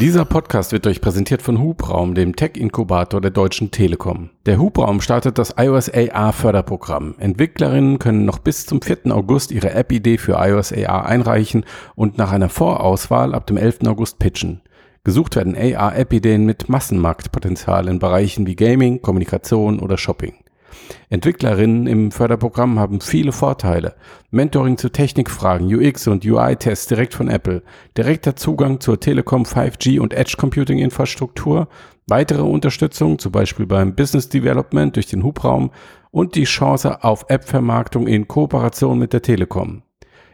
Dieser Podcast wird euch präsentiert von Hubraum, dem Tech-Inkubator der Deutschen Telekom. Der Hubraum startet das iOS AR Förderprogramm. Entwicklerinnen können noch bis zum 4. August ihre App-Idee für iOS AR einreichen und nach einer Vorauswahl ab dem 11. August pitchen. Gesucht werden AR-App-Ideen mit Massenmarktpotenzial in Bereichen wie Gaming, Kommunikation oder Shopping. Entwicklerinnen im Förderprogramm haben viele Vorteile. Mentoring zu Technikfragen, UX und UI-Tests direkt von Apple, direkter Zugang zur Telekom 5G und Edge Computing Infrastruktur, weitere Unterstützung, zum Beispiel beim Business Development durch den Hubraum und die Chance auf App-Vermarktung in Kooperation mit der Telekom.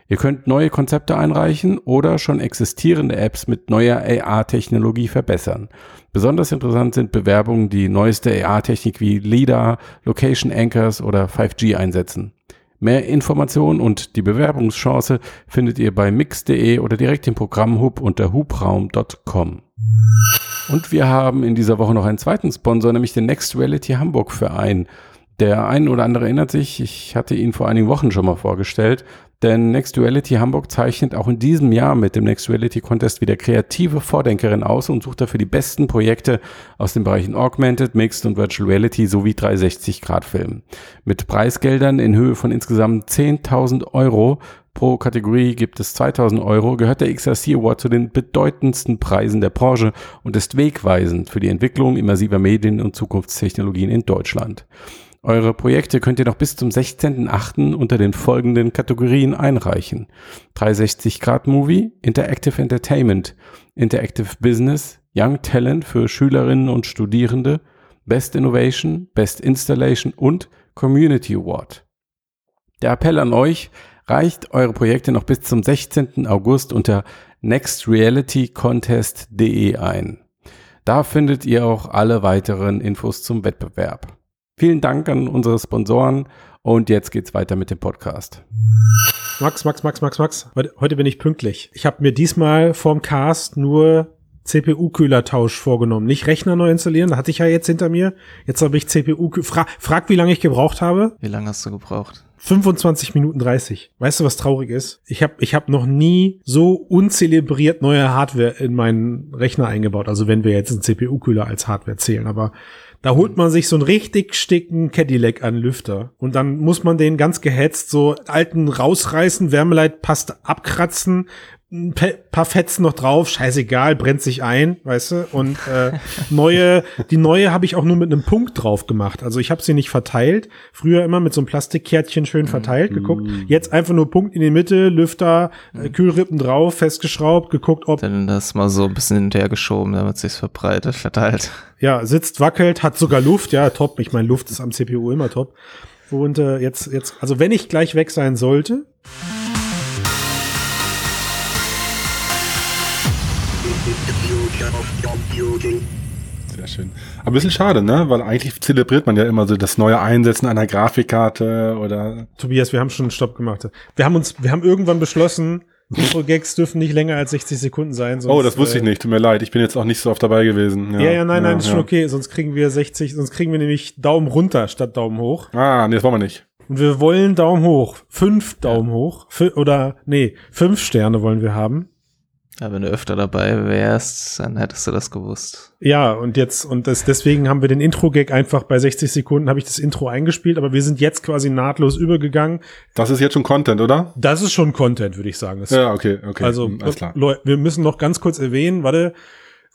Ihr könnt neue Konzepte einreichen oder schon existierende Apps mit neuer AR-Technologie verbessern. Besonders interessant sind Bewerbungen, die neueste AR-Technik wie LIDAR, Location Anchors oder 5G einsetzen. Mehr Informationen und die Bewerbungschance findet ihr bei mix.de oder direkt im Programmhub unter hubraum.com. Und wir haben in dieser Woche noch einen zweiten Sponsor, nämlich den Next Reality Hamburg Verein. Der ein oder andere erinnert sich, ich hatte ihn vor einigen Wochen schon mal vorgestellt. Denn Next Duality Hamburg zeichnet auch in diesem Jahr mit dem Next Duality Contest wieder kreative Vordenkerin aus und sucht dafür die besten Projekte aus den Bereichen Augmented, Mixed und Virtual Reality sowie 360-Grad-Filmen. Mit Preisgeldern in Höhe von insgesamt 10.000 Euro Pro Kategorie gibt es 2000 Euro, gehört der XRC Award zu den bedeutendsten Preisen der Branche und ist wegweisend für die Entwicklung immersiver Medien und Zukunftstechnologien in Deutschland. Eure Projekte könnt ihr noch bis zum 16.8. unter den folgenden Kategorien einreichen. 360 Grad Movie, Interactive Entertainment, Interactive Business, Young Talent für Schülerinnen und Studierende, Best Innovation, Best Installation und Community Award. Der Appell an euch, reicht eure Projekte noch bis zum 16. August unter nextrealitycontest.de ein. Da findet ihr auch alle weiteren Infos zum Wettbewerb. Vielen Dank an unsere Sponsoren und jetzt geht's weiter mit dem Podcast. Max, Max, Max, Max, Max. Heute, bin ich pünktlich. Ich habe mir diesmal vorm Cast nur CPU-Kühlertausch vorgenommen. Nicht Rechner neu installieren, da hatte ich ja jetzt hinter mir. Jetzt habe ich CPU. Fra frag, wie lange ich gebraucht habe. Wie lange hast du gebraucht? 25 Minuten 30. Weißt du, was traurig ist? Ich habe ich hab noch nie so unzelebriert neue Hardware in meinen Rechner eingebaut. Also wenn wir jetzt einen CPU-Kühler als Hardware zählen. Aber da holt man sich so einen richtig sticken Cadillac an Lüfter. Und dann muss man den ganz gehetzt so alten rausreißen, Wärmeleitpaste abkratzen, ein paar Fetzen noch drauf, scheißegal, brennt sich ein, weißt du? Und äh, neue, die neue habe ich auch nur mit einem Punkt drauf gemacht. Also ich habe sie nicht verteilt. Früher immer mit so einem Plastikkärtchen schön verteilt, mm. geguckt. Jetzt einfach nur Punkt in die Mitte, Lüfter, äh, Kühlrippen drauf, festgeschraubt, geguckt, ob. Dann das mal so ein bisschen hinterher geschoben, damit sich's verbreitet, verteilt. Ja, sitzt, wackelt, hat sogar Luft, ja, top. Ich meine, Luft ist am CPU immer top. Und äh, jetzt, jetzt, also wenn ich gleich weg sein sollte. Sehr schön. Aber ein bisschen schade, ne? Weil eigentlich zelebriert man ja immer so das neue Einsetzen einer Grafikkarte oder. Tobias, wir haben schon einen Stopp gemacht. Wir haben uns, wir haben irgendwann beschlossen, Intro-Gags dürfen nicht länger als 60 Sekunden sein. Sonst, oh, das wusste ich äh, nicht. Tut mir leid. Ich bin jetzt auch nicht so oft dabei gewesen. Ja, ja, ja nein, ja, nein, ist ja. schon okay. Sonst kriegen wir 60, sonst kriegen wir nämlich Daumen runter statt Daumen hoch. Ah, nee, das wollen wir nicht. Und wir wollen Daumen hoch. Fünf Daumen hoch. F oder, nee, fünf Sterne wollen wir haben. Ja, wenn du öfter dabei wärst, dann hättest du das gewusst. Ja, und jetzt, und das, deswegen haben wir den Intro-Gag einfach bei 60 Sekunden habe ich das Intro eingespielt, aber wir sind jetzt quasi nahtlos übergegangen. Das ist jetzt schon Content, oder? Das ist schon Content, würde ich sagen. Das ja, okay, okay. Also, hm, alles klar. Leute, wir müssen noch ganz kurz erwähnen, warte,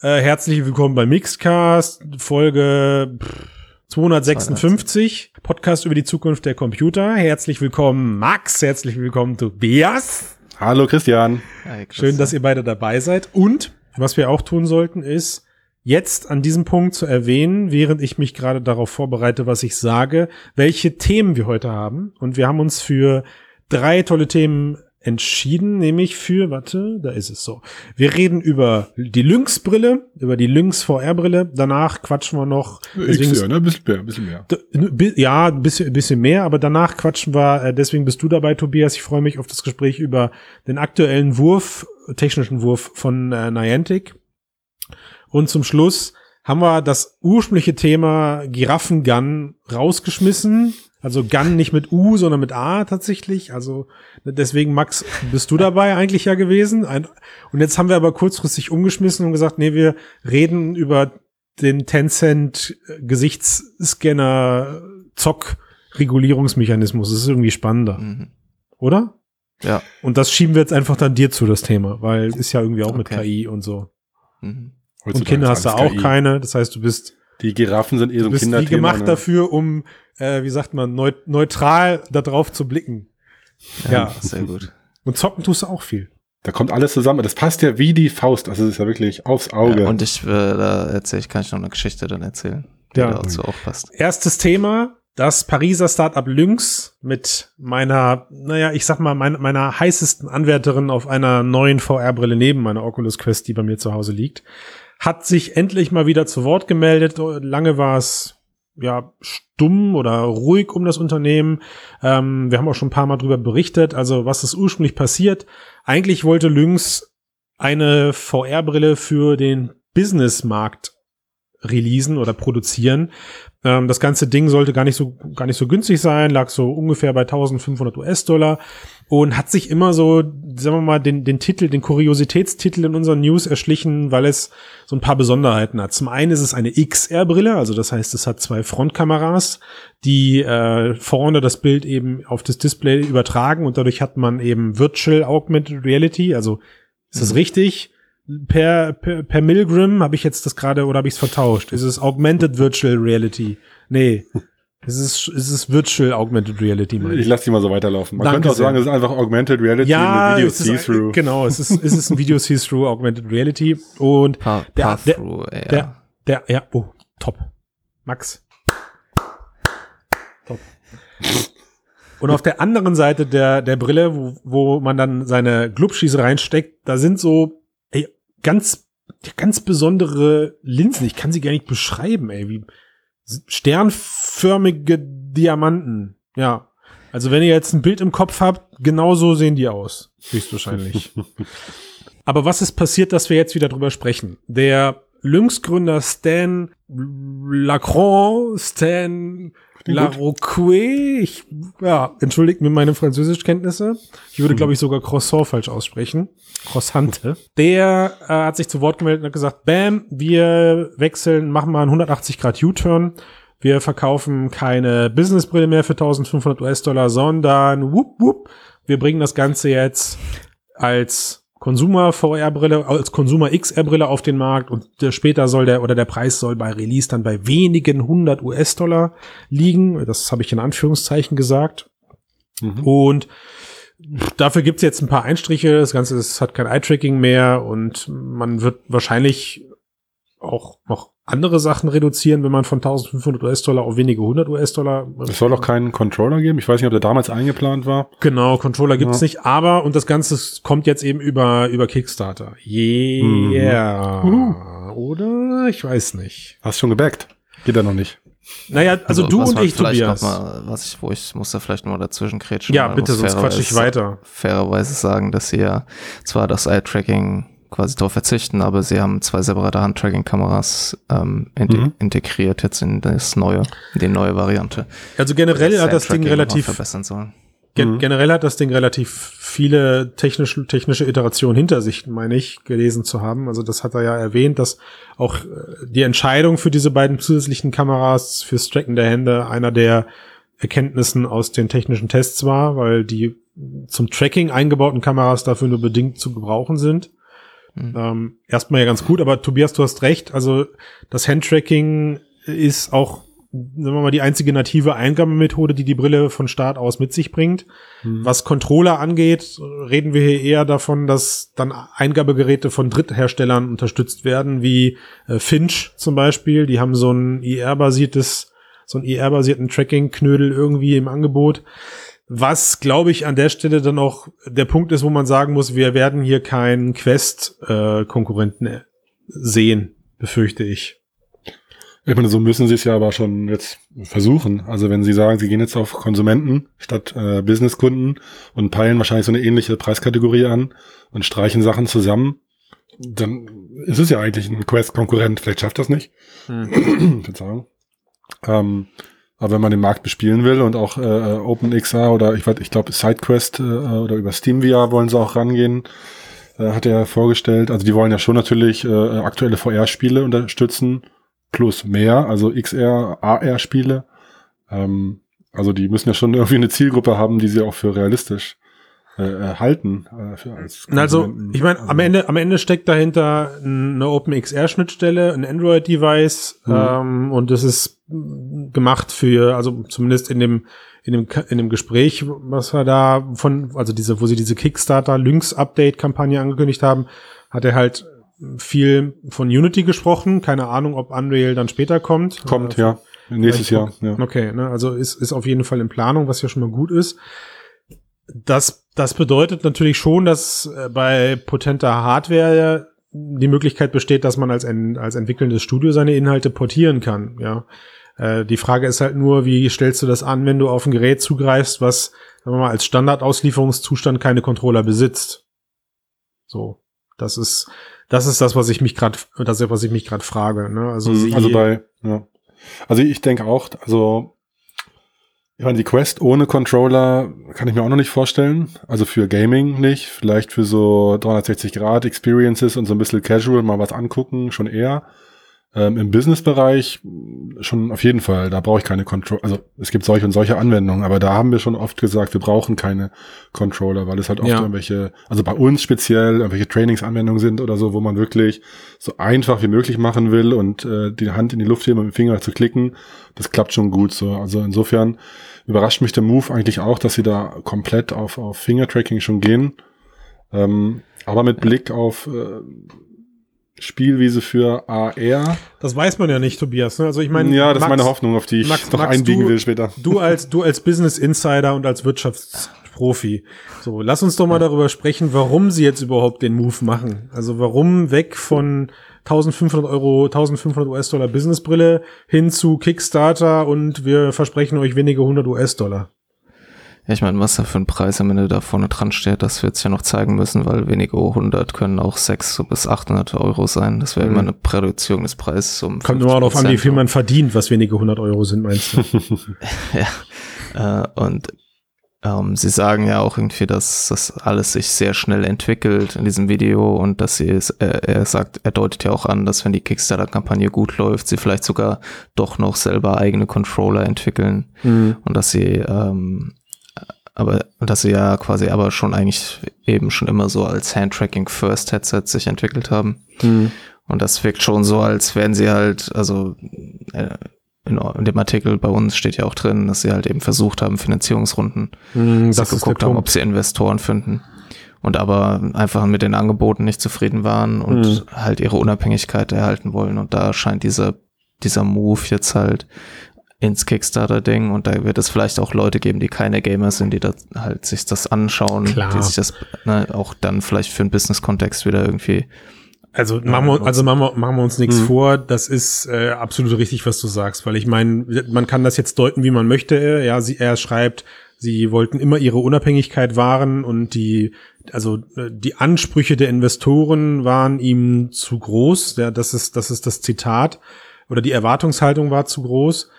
äh, herzlich willkommen bei Mixcast, Folge pff, 256, Podcast über die Zukunft der Computer. Herzlich willkommen, Max, herzlich willkommen, Tobias. Hallo Christian. Hi, Schön, dass ihr beide dabei seid. Und was wir auch tun sollten, ist jetzt an diesem Punkt zu erwähnen, während ich mich gerade darauf vorbereite, was ich sage, welche Themen wir heute haben. Und wir haben uns für drei tolle Themen entschieden, nämlich für, warte, da ist es so. Wir reden über die Lynx-Brille, über die Lynx VR-Brille. Danach quatschen wir noch. Deswegen XR, ne? Ein bisschen mehr, bisschen mehr. Ja, ein bisschen, bisschen mehr, aber danach quatschen wir, äh, deswegen bist du dabei, Tobias. Ich freue mich auf das Gespräch über den aktuellen Wurf, technischen Wurf von äh, Niantic. Und zum Schluss haben wir das ursprüngliche Thema Giraffengun rausgeschmissen Also Gun nicht mit U, sondern mit A tatsächlich. Also deswegen, Max, bist du dabei eigentlich ja gewesen. Ein, und jetzt haben wir aber kurzfristig umgeschmissen und gesagt, nee, wir reden über den Tencent Gesichtsscanner Zock Regulierungsmechanismus. Das ist irgendwie spannender, Mhm. oder? Ja. Und das schieben wir jetzt einfach dann dir zu, das Thema, weil ist ja irgendwie auch mit Okay. KI und so. Mhm. Und Kinder hast du auch KI. keine. Das heißt, du bist, Die Giraffen sind eh so ein Kinderthema. gemacht ne? dafür, um, äh, wie sagt man, neu, neutral da drauf zu blicken. Ja. Sehr gut. Und zocken tust du auch viel. Da kommt alles zusammen. Das passt ja wie die Faust. Also es ist ja wirklich aufs Auge. Ja, und ich, äh, da erzähle ich, kann ich noch eine Geschichte dann erzählen, die Ja. dazu auch passt. Erstes Thema, das Pariser Startup Lynx mit meiner, naja, ich sag mal, mein, meiner heißesten Anwärterin auf einer neuen VR-Brille neben meiner Oculus Quest, die bei mir zu Hause liegt, hat sich endlich mal wieder zu Wort gemeldet. Lange war es ja stumm oder ruhig um das Unternehmen. Ähm, wir haben auch schon ein paar Mal drüber berichtet. Also was ist ursprünglich passiert? Eigentlich wollte Lynx eine VR-Brille für den Businessmarkt releasen oder produzieren. Ähm, das ganze Ding sollte gar nicht so gar nicht so günstig sein, lag so ungefähr bei 1500 US-Dollar und hat sich immer so, sagen wir mal, den den Titel, den Kuriositätstitel in unseren News erschlichen, weil es so ein paar Besonderheiten hat. Zum einen ist es eine XR-Brille, also das heißt, es hat zwei Frontkameras, die äh, vorne das Bild eben auf das Display übertragen und dadurch hat man eben Virtual Augmented Reality, also ist das richtig? Per, per, per Milgram habe ich jetzt das gerade oder habe ich es vertauscht? Ist es Augmented Virtual Reality? Nee. Es ist, es ist Virtual Augmented Reality, meine ich ich. lasse die mal so weiterlaufen. Man Danke könnte auch sehr. sagen, es ist einfach Augmented Reality Ja, mit Video es ist, See-Through. genau, es ist, es ist ein Video See-Through Augmented Reality und Pa Der- Path-Through, ja. der, der, ja, oh, top. Max. Top. Und auf der anderen Seite der, der Brille, wo, wo man dann seine Glubschis reinsteckt, da sind so ganz, ganz besondere Linsen. Ich kann sie gar nicht beschreiben, ey, wie sternförmige Diamanten. Ja. Also wenn ihr jetzt ein Bild im Kopf habt, genau so sehen die aus. Höchstwahrscheinlich. Aber was ist passiert, dass wir jetzt wieder drüber sprechen? Der Lynx-Gründer Stan Lacron, Stan Gut. Laroque, ich, ja, entschuldigt mir meine Französischkenntnisse. Ich würde, glaube ich, sogar Croissant falsch aussprechen. Croissante. Der äh, hat sich zu Wort gemeldet und hat gesagt, bam, wir wechseln, machen mal einen 180 Grad U-Turn. Wir verkaufen keine Businessbrille mehr für 1500 US-Dollar, sondern whoop, whoop, wir bringen das Ganze jetzt als Consumer VR-Brille, als Consumer XR-Brille auf den Markt und der, später soll der oder der Preis soll bei Release dann bei wenigen 100 US-Dollar liegen. Das habe ich in Anführungszeichen gesagt. Mhm. Und dafür gibt's jetzt ein paar Einstriche. Das Ganze ist, hat kein Eye-Tracking mehr und man wird wahrscheinlich auch noch andere Sachen reduzieren, wenn man von 1500 US-Dollar auf wenige 100 US-Dollar. Es soll auch keinen Controller geben. Ich weiß nicht, ob der damals eingeplant war. Genau, Controller gibt's Ja. nicht, aber und das Ganze kommt jetzt eben über über Kickstarter. Yeah. Mhm. Oder? Ich weiß nicht. Hast schon gebackt? Geht ja noch nicht. Naja, also, du was und ich, Tobias. Mal, was ich, wo ich muss da vielleicht noch mal dazwischen kretschen. ja, bitte, sonst quatsch ich fairerweise- weiter. Fairerweise sagen, dass sie ja zwar das Eye-Tracking quasi darauf verzichten, aber sie haben zwei separate Hand-Tracking-Kameras ähm, inte Mhm. integriert jetzt in das neue, in die neue Variante. Also generell hat das Ding relativ verbessern sollen. Gen Mhm. Generell hat das Ding relativ viele technische, technische Iterationen hinter sich, meine ich, gelesen zu haben. Also das hat er ja erwähnt, dass auch äh, die Entscheidung für diese beiden zusätzlichen Kameras fürs Tracken der Hände einer der Erkenntnissen aus den technischen Tests war, weil die zum Tracking eingebauten Kameras dafür nur bedingt zu gebrauchen sind. Mhm. Ähm, erstmal ja ganz gut, aber Tobias, du hast recht. Also das Handtracking ist auch, sagen wir mal, die einzige native Eingabemethode, die die Brille von Start aus mit sich bringt. Was Controller angeht, reden wir hier eher davon, dass dann Eingabegeräte von Drittherstellern unterstützt werden, wie äh, Finch zum Beispiel. Die haben so ein IR-basiertes, so einen IR-basierten Tracking-Knödel irgendwie im Angebot. Was, glaube ich, an der Stelle dann auch der Punkt ist, wo man sagen muss, wir werden hier keinen Quest-Konkurrenten äh, sehen, befürchte ich. Ich meine, so müssen sie es ja aber schon jetzt versuchen. Also wenn sie sagen, sie gehen jetzt auf Konsumenten statt äh, Businesskunden und peilen wahrscheinlich so eine ähnliche Preiskategorie an und streichen Sachen zusammen, dann ist es ja eigentlich ein Quest-Konkurrent. Vielleicht schafft das nicht. Verzeihung. Ähm, Aber wenn man den Markt bespielen will und auch äh, OpenXR oder ich weiß, ich glaube SideQuest äh, oder über SteamVR wollen sie auch rangehen, äh, hat er vorgestellt. Also die wollen ja schon natürlich äh, aktuelle VR-Spiele unterstützen, plus mehr, also XR, AR-Spiele. Ähm, also die müssen ja schon irgendwie eine Zielgruppe haben, die sie auch für realistisch äh, äh halten. Äh, für als also ich meine, am also Ende am Ende steckt dahinter eine OpenXR-Schnittstelle, ein Android-Device mhm. ähm, und das ist gemacht für, also zumindest in dem in dem in dem Gespräch, was wir da von, also diese, wo sie diese Kickstarter Lynx Update Kampagne angekündigt haben, hat er halt viel von Unity gesprochen. Keine Ahnung, ob Unreal dann später kommt. Kommt, äh, ja. Nächstes Jahr. Ja. Okay, ne, also ist, ist auf jeden Fall in Planung, was ja schon mal gut ist. Das, das bedeutet natürlich schon, dass äh, bei potenter Hardware die Möglichkeit besteht, dass man als, ein, als entwickelndes Studio seine Inhalte portieren kann. Ja, äh, die Frage ist halt nur, wie stellst du das an, wenn du auf ein Gerät zugreifst, was sagen wir mal als Standardauslieferungszustand keine Controller besitzt. So, das ist das ist das, was ich mich gerade, das ist was ich mich gerade frage. Ne? Also, mhm, also bei ja. Also ich denke auch, also ich meine, die Quest ohne Controller kann ich mir auch noch nicht vorstellen. Also für Gaming nicht, vielleicht für so 360 Grad Experiences und so ein bisschen Casual mal was angucken, schon eher. Ähm, Im Business-Bereich schon auf jeden Fall, da brauche ich keine Controller. Also es gibt solche und solche Anwendungen, aber da haben wir schon oft gesagt, wir brauchen keine Controller, weil es halt oft ja. irgendwelche, also bei uns speziell irgendwelche Trainingsanwendungen sind oder so, wo man wirklich so einfach wie möglich machen will und äh, die Hand in die Luft heben und mit dem Finger zu klicken, das klappt schon gut so. Also insofern überrascht mich der Move eigentlich auch, dass sie da komplett auf, auf Finger-Tracking schon gehen. Ähm, aber mit Blick auf äh, Spielwiese für AR. Das weiß man ja nicht, Tobias. Ne? Also ich meine, ja, das Max, ist meine Hoffnung, auf die ich Max, noch Max, einbiegen du, will später. Du als du als Business Insider und als Wirtschaftsprofi. So, lass uns doch mal darüber sprechen, warum sie jetzt überhaupt den Move machen. Also warum weg von 1500 Euro, 1500 US-Dollar Businessbrille hin zu Kickstarter und wir versprechen euch wenige 100 US-Dollar. Ja, ich meine, was da für ein Preis am Ende da vorne dran steht, das wird es ja noch zeigen müssen, weil wenige 100 können auch 600 bis 800 Euro sein. Das wäre mhm. immer eine Reduzierung des Preises um Kommt nur darauf an, wie viel man verdient, was wenige 100 Euro sind, meinst du? ja, äh, und ähm, sie sagen ja auch irgendwie, dass das alles sich sehr schnell entwickelt in diesem Video und dass sie es, äh, er sagt, er deutet ja auch an, dass wenn die Kickstarter-Kampagne gut läuft, sie vielleicht sogar doch noch selber eigene Controller entwickeln mhm. und dass sie ähm, aber dass sie ja quasi aber schon eigentlich eben schon immer so als Handtracking First Headset sich entwickelt haben. Mhm. Und das wirkt schon so, als wären sie halt, also äh, in, dem Artikel bei uns steht ja auch drin, dass sie halt eben versucht haben, Finanzierungsrunden, mhm, dass sie geguckt haben, ob sie Investoren finden. Und aber einfach mit den Angeboten nicht zufrieden waren und mhm. halt ihre Unabhängigkeit erhalten wollen. Und da scheint dieser, dieser Move jetzt halt ins Kickstarter-Ding und da wird es vielleicht auch Leute geben, die keine Gamer sind, die da halt sich das anschauen, Klar. die sich das ne, auch dann vielleicht für einen Business-Kontext wieder irgendwie also machen wir, also machen wir, machen wir uns nichts mhm. vor. Das ist äh, absolut richtig, was du sagst, weil ich meine, man kann das jetzt deuten, wie man möchte. Ja, sie, er schreibt, sie wollten immer ihre Unabhängigkeit wahren und die, also äh, die Ansprüche der Investoren waren ihm zu groß. Ja, das ist, das ist das Zitat oder die Erwartungshaltung war zu groß.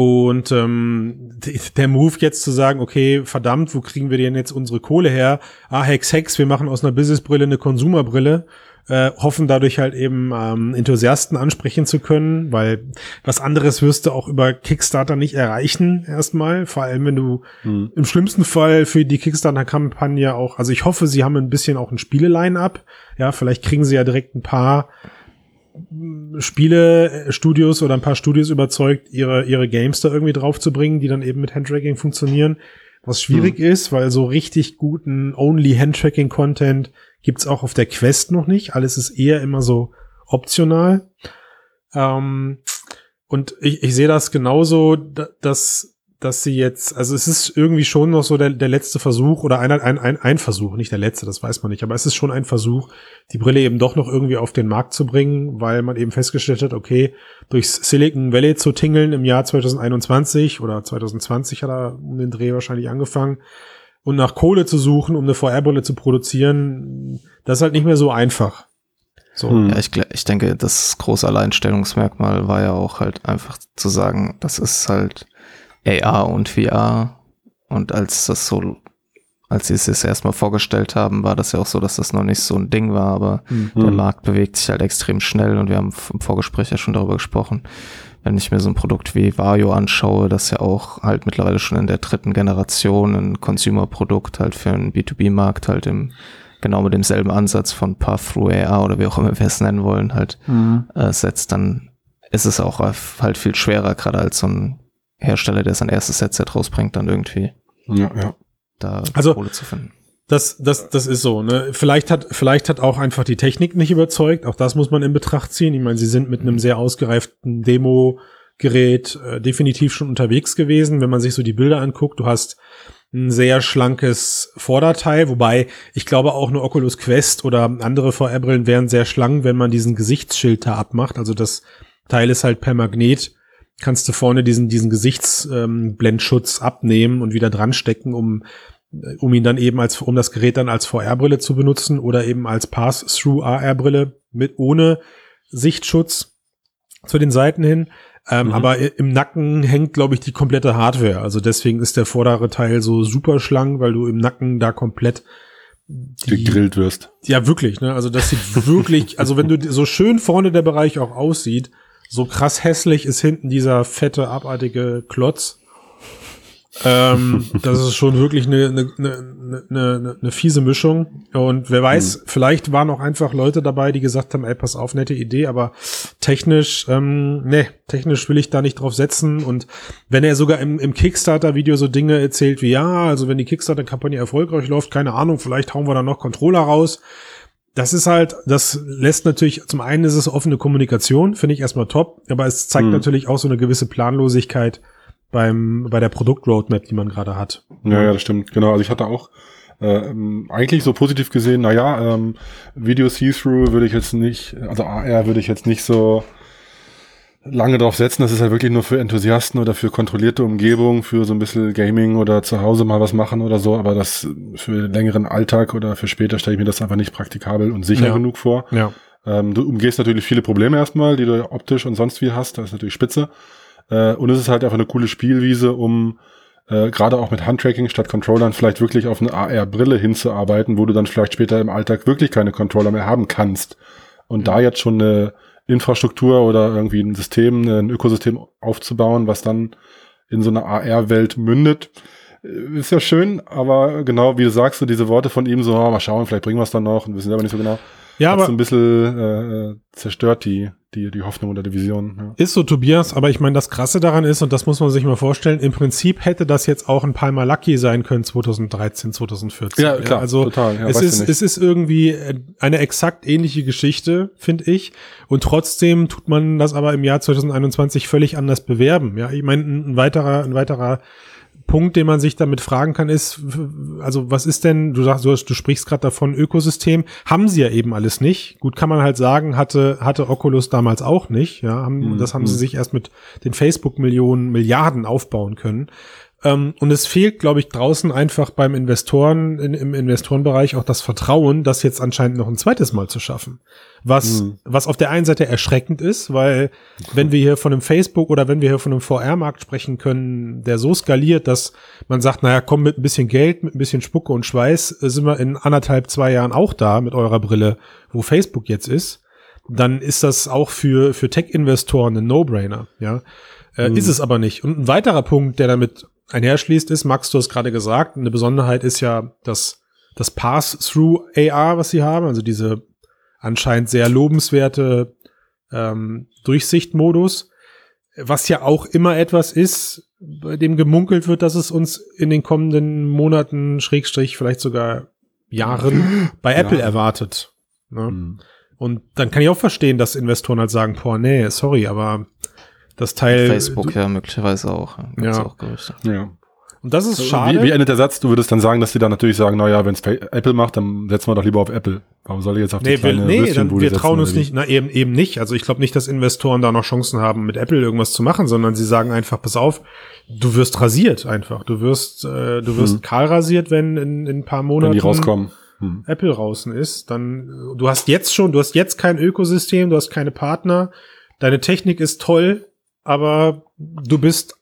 Und ähm, der Move jetzt zu sagen, okay, verdammt, wo kriegen wir denn jetzt unsere Kohle her? Ah, Hex, Hex, wir machen aus einer Businessbrille eine Konsumerbrille, äh, hoffen dadurch halt eben ähm, Enthusiasten ansprechen zu können, weil was anderes wirst du auch über Kickstarter nicht erreichen erstmal, vor allem wenn du mhm. im schlimmsten Fall für die Kickstarter-Kampagne auch, also ich hoffe, sie haben ein bisschen auch ein Spiele-Line-Up, ja, vielleicht kriegen sie ja direkt ein paar Spielestudios oder ein paar Studios überzeugt, ihre, ihre Games da irgendwie draufzubringen, die dann eben mit Handtracking funktionieren. Was schwierig hm. ist, weil so richtig guten Only Handtracking Content gibt's auch auf der Quest noch nicht. Alles ist eher immer so optional. Ähm, und ich, ich sehe das genauso, dass dass sie jetzt, also es ist irgendwie schon noch so der, der letzte Versuch oder ein, ein, ein, ein Versuch, nicht der letzte, das weiß man nicht, aber es ist schon ein Versuch, die Brille eben doch noch irgendwie auf den Markt zu bringen, weil man eben festgestellt hat, okay, durchs Silicon Valley zu tingeln im Jahr 2021 oder 2020 hat er um den Dreh wahrscheinlich angefangen und nach Kohle zu suchen, um eine VR-Brille zu produzieren, das ist halt nicht mehr so einfach. So. Hm. Ja, ich, ich denke, das große Alleinstellungsmerkmal war ja auch halt einfach zu sagen, das ist halt AR und VR. Und als das so, als sie es jetzt erstmal vorgestellt haben, war das ja auch so, dass das noch nicht so ein Ding war, aber Hm. der. Markt bewegt sich halt extrem schnell und wir haben im Vorgespräch ja schon darüber gesprochen. Wenn ich mir so ein Produkt wie Vario anschaue, das ja auch halt mittlerweile schon in der dritten Generation ein Consumer-Produkt halt für einen B2B-Markt halt im, genau mit demselben Ansatz von Path-Through AR oder wie auch immer wir es nennen wollen, halt äh, setzt, dann ist es auch halt viel schwerer, gerade als so ein Hersteller, der sein erstes Headset rausbringt, dann irgendwie Ja, ja. da Also- Kohle zu finden. Das, das, das ist so. Ne? Vielleicht hat, vielleicht hat auch einfach die Technik nicht überzeugt. Auch das muss man in Betracht ziehen. Ich meine, sie sind mit einem sehr ausgereiften Demo-Gerät äh, definitiv schon unterwegs gewesen. Wenn man sich so die Bilder anguckt, du hast ein sehr schlankes Vorderteil, wobei ich glaube auch eine Oculus Quest oder andere VR-Brillen wären sehr schlank, wenn man diesen Gesichtsschild da abmacht. Also das Teil ist halt per Magnet. Kannst du vorne diesen, diesen Gesichtsblendschutz ähm, abnehmen und wieder dran stecken, um um ihn dann eben als, um das Gerät dann als VR-Brille zu benutzen oder eben als Pass-Through AR-Brille mit ohne Sichtschutz zu den Seiten hin. Ähm, Mhm. Aber im Nacken hängt, glaube ich, die komplette Hardware. Also deswegen ist der vordere Teil so super schlank, weil du im Nacken da komplett die, Gegrillt wirst. ja, wirklich, ne? Also das sieht wirklich, also wenn du so schön vorne der Bereich auch aussieht, so krass hässlich ist hinten dieser fette, abartige Klotz. ähm, das ist schon wirklich eine, eine, eine, eine, eine fiese Mischung. Und wer weiß, vielleicht waren auch einfach Leute dabei, die gesagt haben, ey, pass auf, nette Idee, aber technisch, ähm, nee, technisch will ich da nicht drauf setzen. Und wenn er sogar im, im Kickstarter-Video so Dinge erzählt wie, ja, also wenn die Kickstarter-Kampagne erfolgreich läuft, keine Ahnung, vielleicht hauen wir da noch Controller raus. Das ist halt, das lässt natürlich, zum einen ist es offene Kommunikation, finde ich erstmal top, aber es zeigt Mhm. natürlich auch so eine gewisse Planlosigkeit beim, bei der Produktroadmap, die man gerade hat. Ja, ja, das stimmt. Genau. Also ich hatte auch ähm, eigentlich so positiv gesehen, naja, ähm, Video See-Through würde ich jetzt nicht, also AR würde ich jetzt nicht so lange drauf setzen. Das ist halt wirklich nur für Enthusiasten oder für kontrollierte Umgebung, für so ein bisschen Gaming oder zu Hause mal was machen oder so. Aber das für längeren Alltag oder für später stelle ich mir das einfach nicht praktikabel und sicher Ja. genug vor. Ja. Ähm, du umgehst natürlich viele Probleme erstmal, die du optisch und sonst wie hast. Das ist natürlich spitze. Äh, und es ist halt einfach eine coole Spielwiese, um äh, gerade auch mit Handtracking statt Controllern vielleicht wirklich auf eine AR-Brille hinzuarbeiten, wo du dann vielleicht später im Alltag wirklich keine Controller mehr haben kannst. Und da jetzt schon eine Infrastruktur oder irgendwie ein System, ein Ökosystem aufzubauen, was dann in so einer AR-Welt mündet, äh, ist ja schön, aber genau, wie du sagst, so diese Worte von ihm so, oh, mal schauen, vielleicht bringen wir es dann noch und wissen aber nicht so genau. Ja, Hat aber so ein bisschen äh, zerstört die, die, die Hoffnung oder die Vision. Ja. Ist so, Tobias, aber ich meine, das Krasse daran ist, und das muss man sich mal vorstellen, im Prinzip hätte das jetzt auch ein Palmer Lucky sein können 2013, 2014. Ja, klar, also total, ja, es, ist, es ist irgendwie äh, eine exakt ähnliche Geschichte, finde ich. Und trotzdem tut man das aber im Jahr 2021 völlig anders bewerben. Ja, ich meine, ein, ein weiterer, ein weiterer Punkt, den man sich damit fragen kann, ist, also was ist denn, du sagst, du, hast, du sprichst gerade davon, Ökosystem, haben sie ja eben alles nicht. Gut, kann man halt sagen, hatte, hatte Oculus damals auch nicht. Ja, haben, Mhm, das haben sie mhm. sich erst mit den Facebook-Millionen, Milliarden aufbauen können. Ähm, und es fehlt, glaube ich, draußen einfach beim Investoren, in, im Investorenbereich auch das Vertrauen, das jetzt anscheinend noch ein zweites Mal zu schaffen. Was, Mhm. was auf der einen Seite erschreckend ist, weil wenn wir hier von einem Facebook oder wenn wir hier von einem VR-Markt sprechen können, der so skaliert, dass man sagt, naja, komm mit ein bisschen Geld, mit ein bisschen Spucke und Schweiß, äh, sind wir in anderthalb, zwei Jahren auch da mit eurer Brille, wo Facebook jetzt ist, dann ist das auch für, für Tech-Investoren ein No-Brainer, ja. Äh, Mhm. Ist es aber nicht. Und ein weiterer Punkt, der damit einherschließt, ist, Max, du hast gerade gesagt, eine Besonderheit ist ja das, das Pass-Through AR, was sie haben, also diese anscheinend sehr lobenswerte ähm, Durchsichtmodus, was ja auch immer etwas ist, bei dem gemunkelt wird, dass es uns in den kommenden Monaten, Schrägstrich, vielleicht sogar Jahren bei Apple Ja. erwartet. Ne? Mhm. Und dann kann ich auch verstehen, dass Investoren halt sagen, boah, nee, sorry, aber das Teil. Facebook ja möglicherweise auch. Ja, auch Gerüchte. Ja. Und das ist Wie, schade. wie endet der Satz? Du würdest dann sagen, dass die dann natürlich sagen, naja, wenn es Apple macht, dann setzen wir doch lieber auf Apple. Warum soll ich jetzt auf die Nee, wir, kleine nee dann, wir setzen, trauen uns wie? nicht, na eben, eben nicht. Also ich glaube nicht, dass Investoren da noch Chancen haben, mit Apple irgendwas zu machen, sondern sie sagen einfach, pass auf, du wirst rasiert einfach. Du wirst, äh, du wirst Hm. kahl rasiert, wenn in, in ein paar Monaten Wenn die rauskommen. Hm. Apple draußen ist, dann du hast jetzt schon, du hast jetzt kein Ökosystem, du hast keine Partner, deine Technik ist toll, aber du bist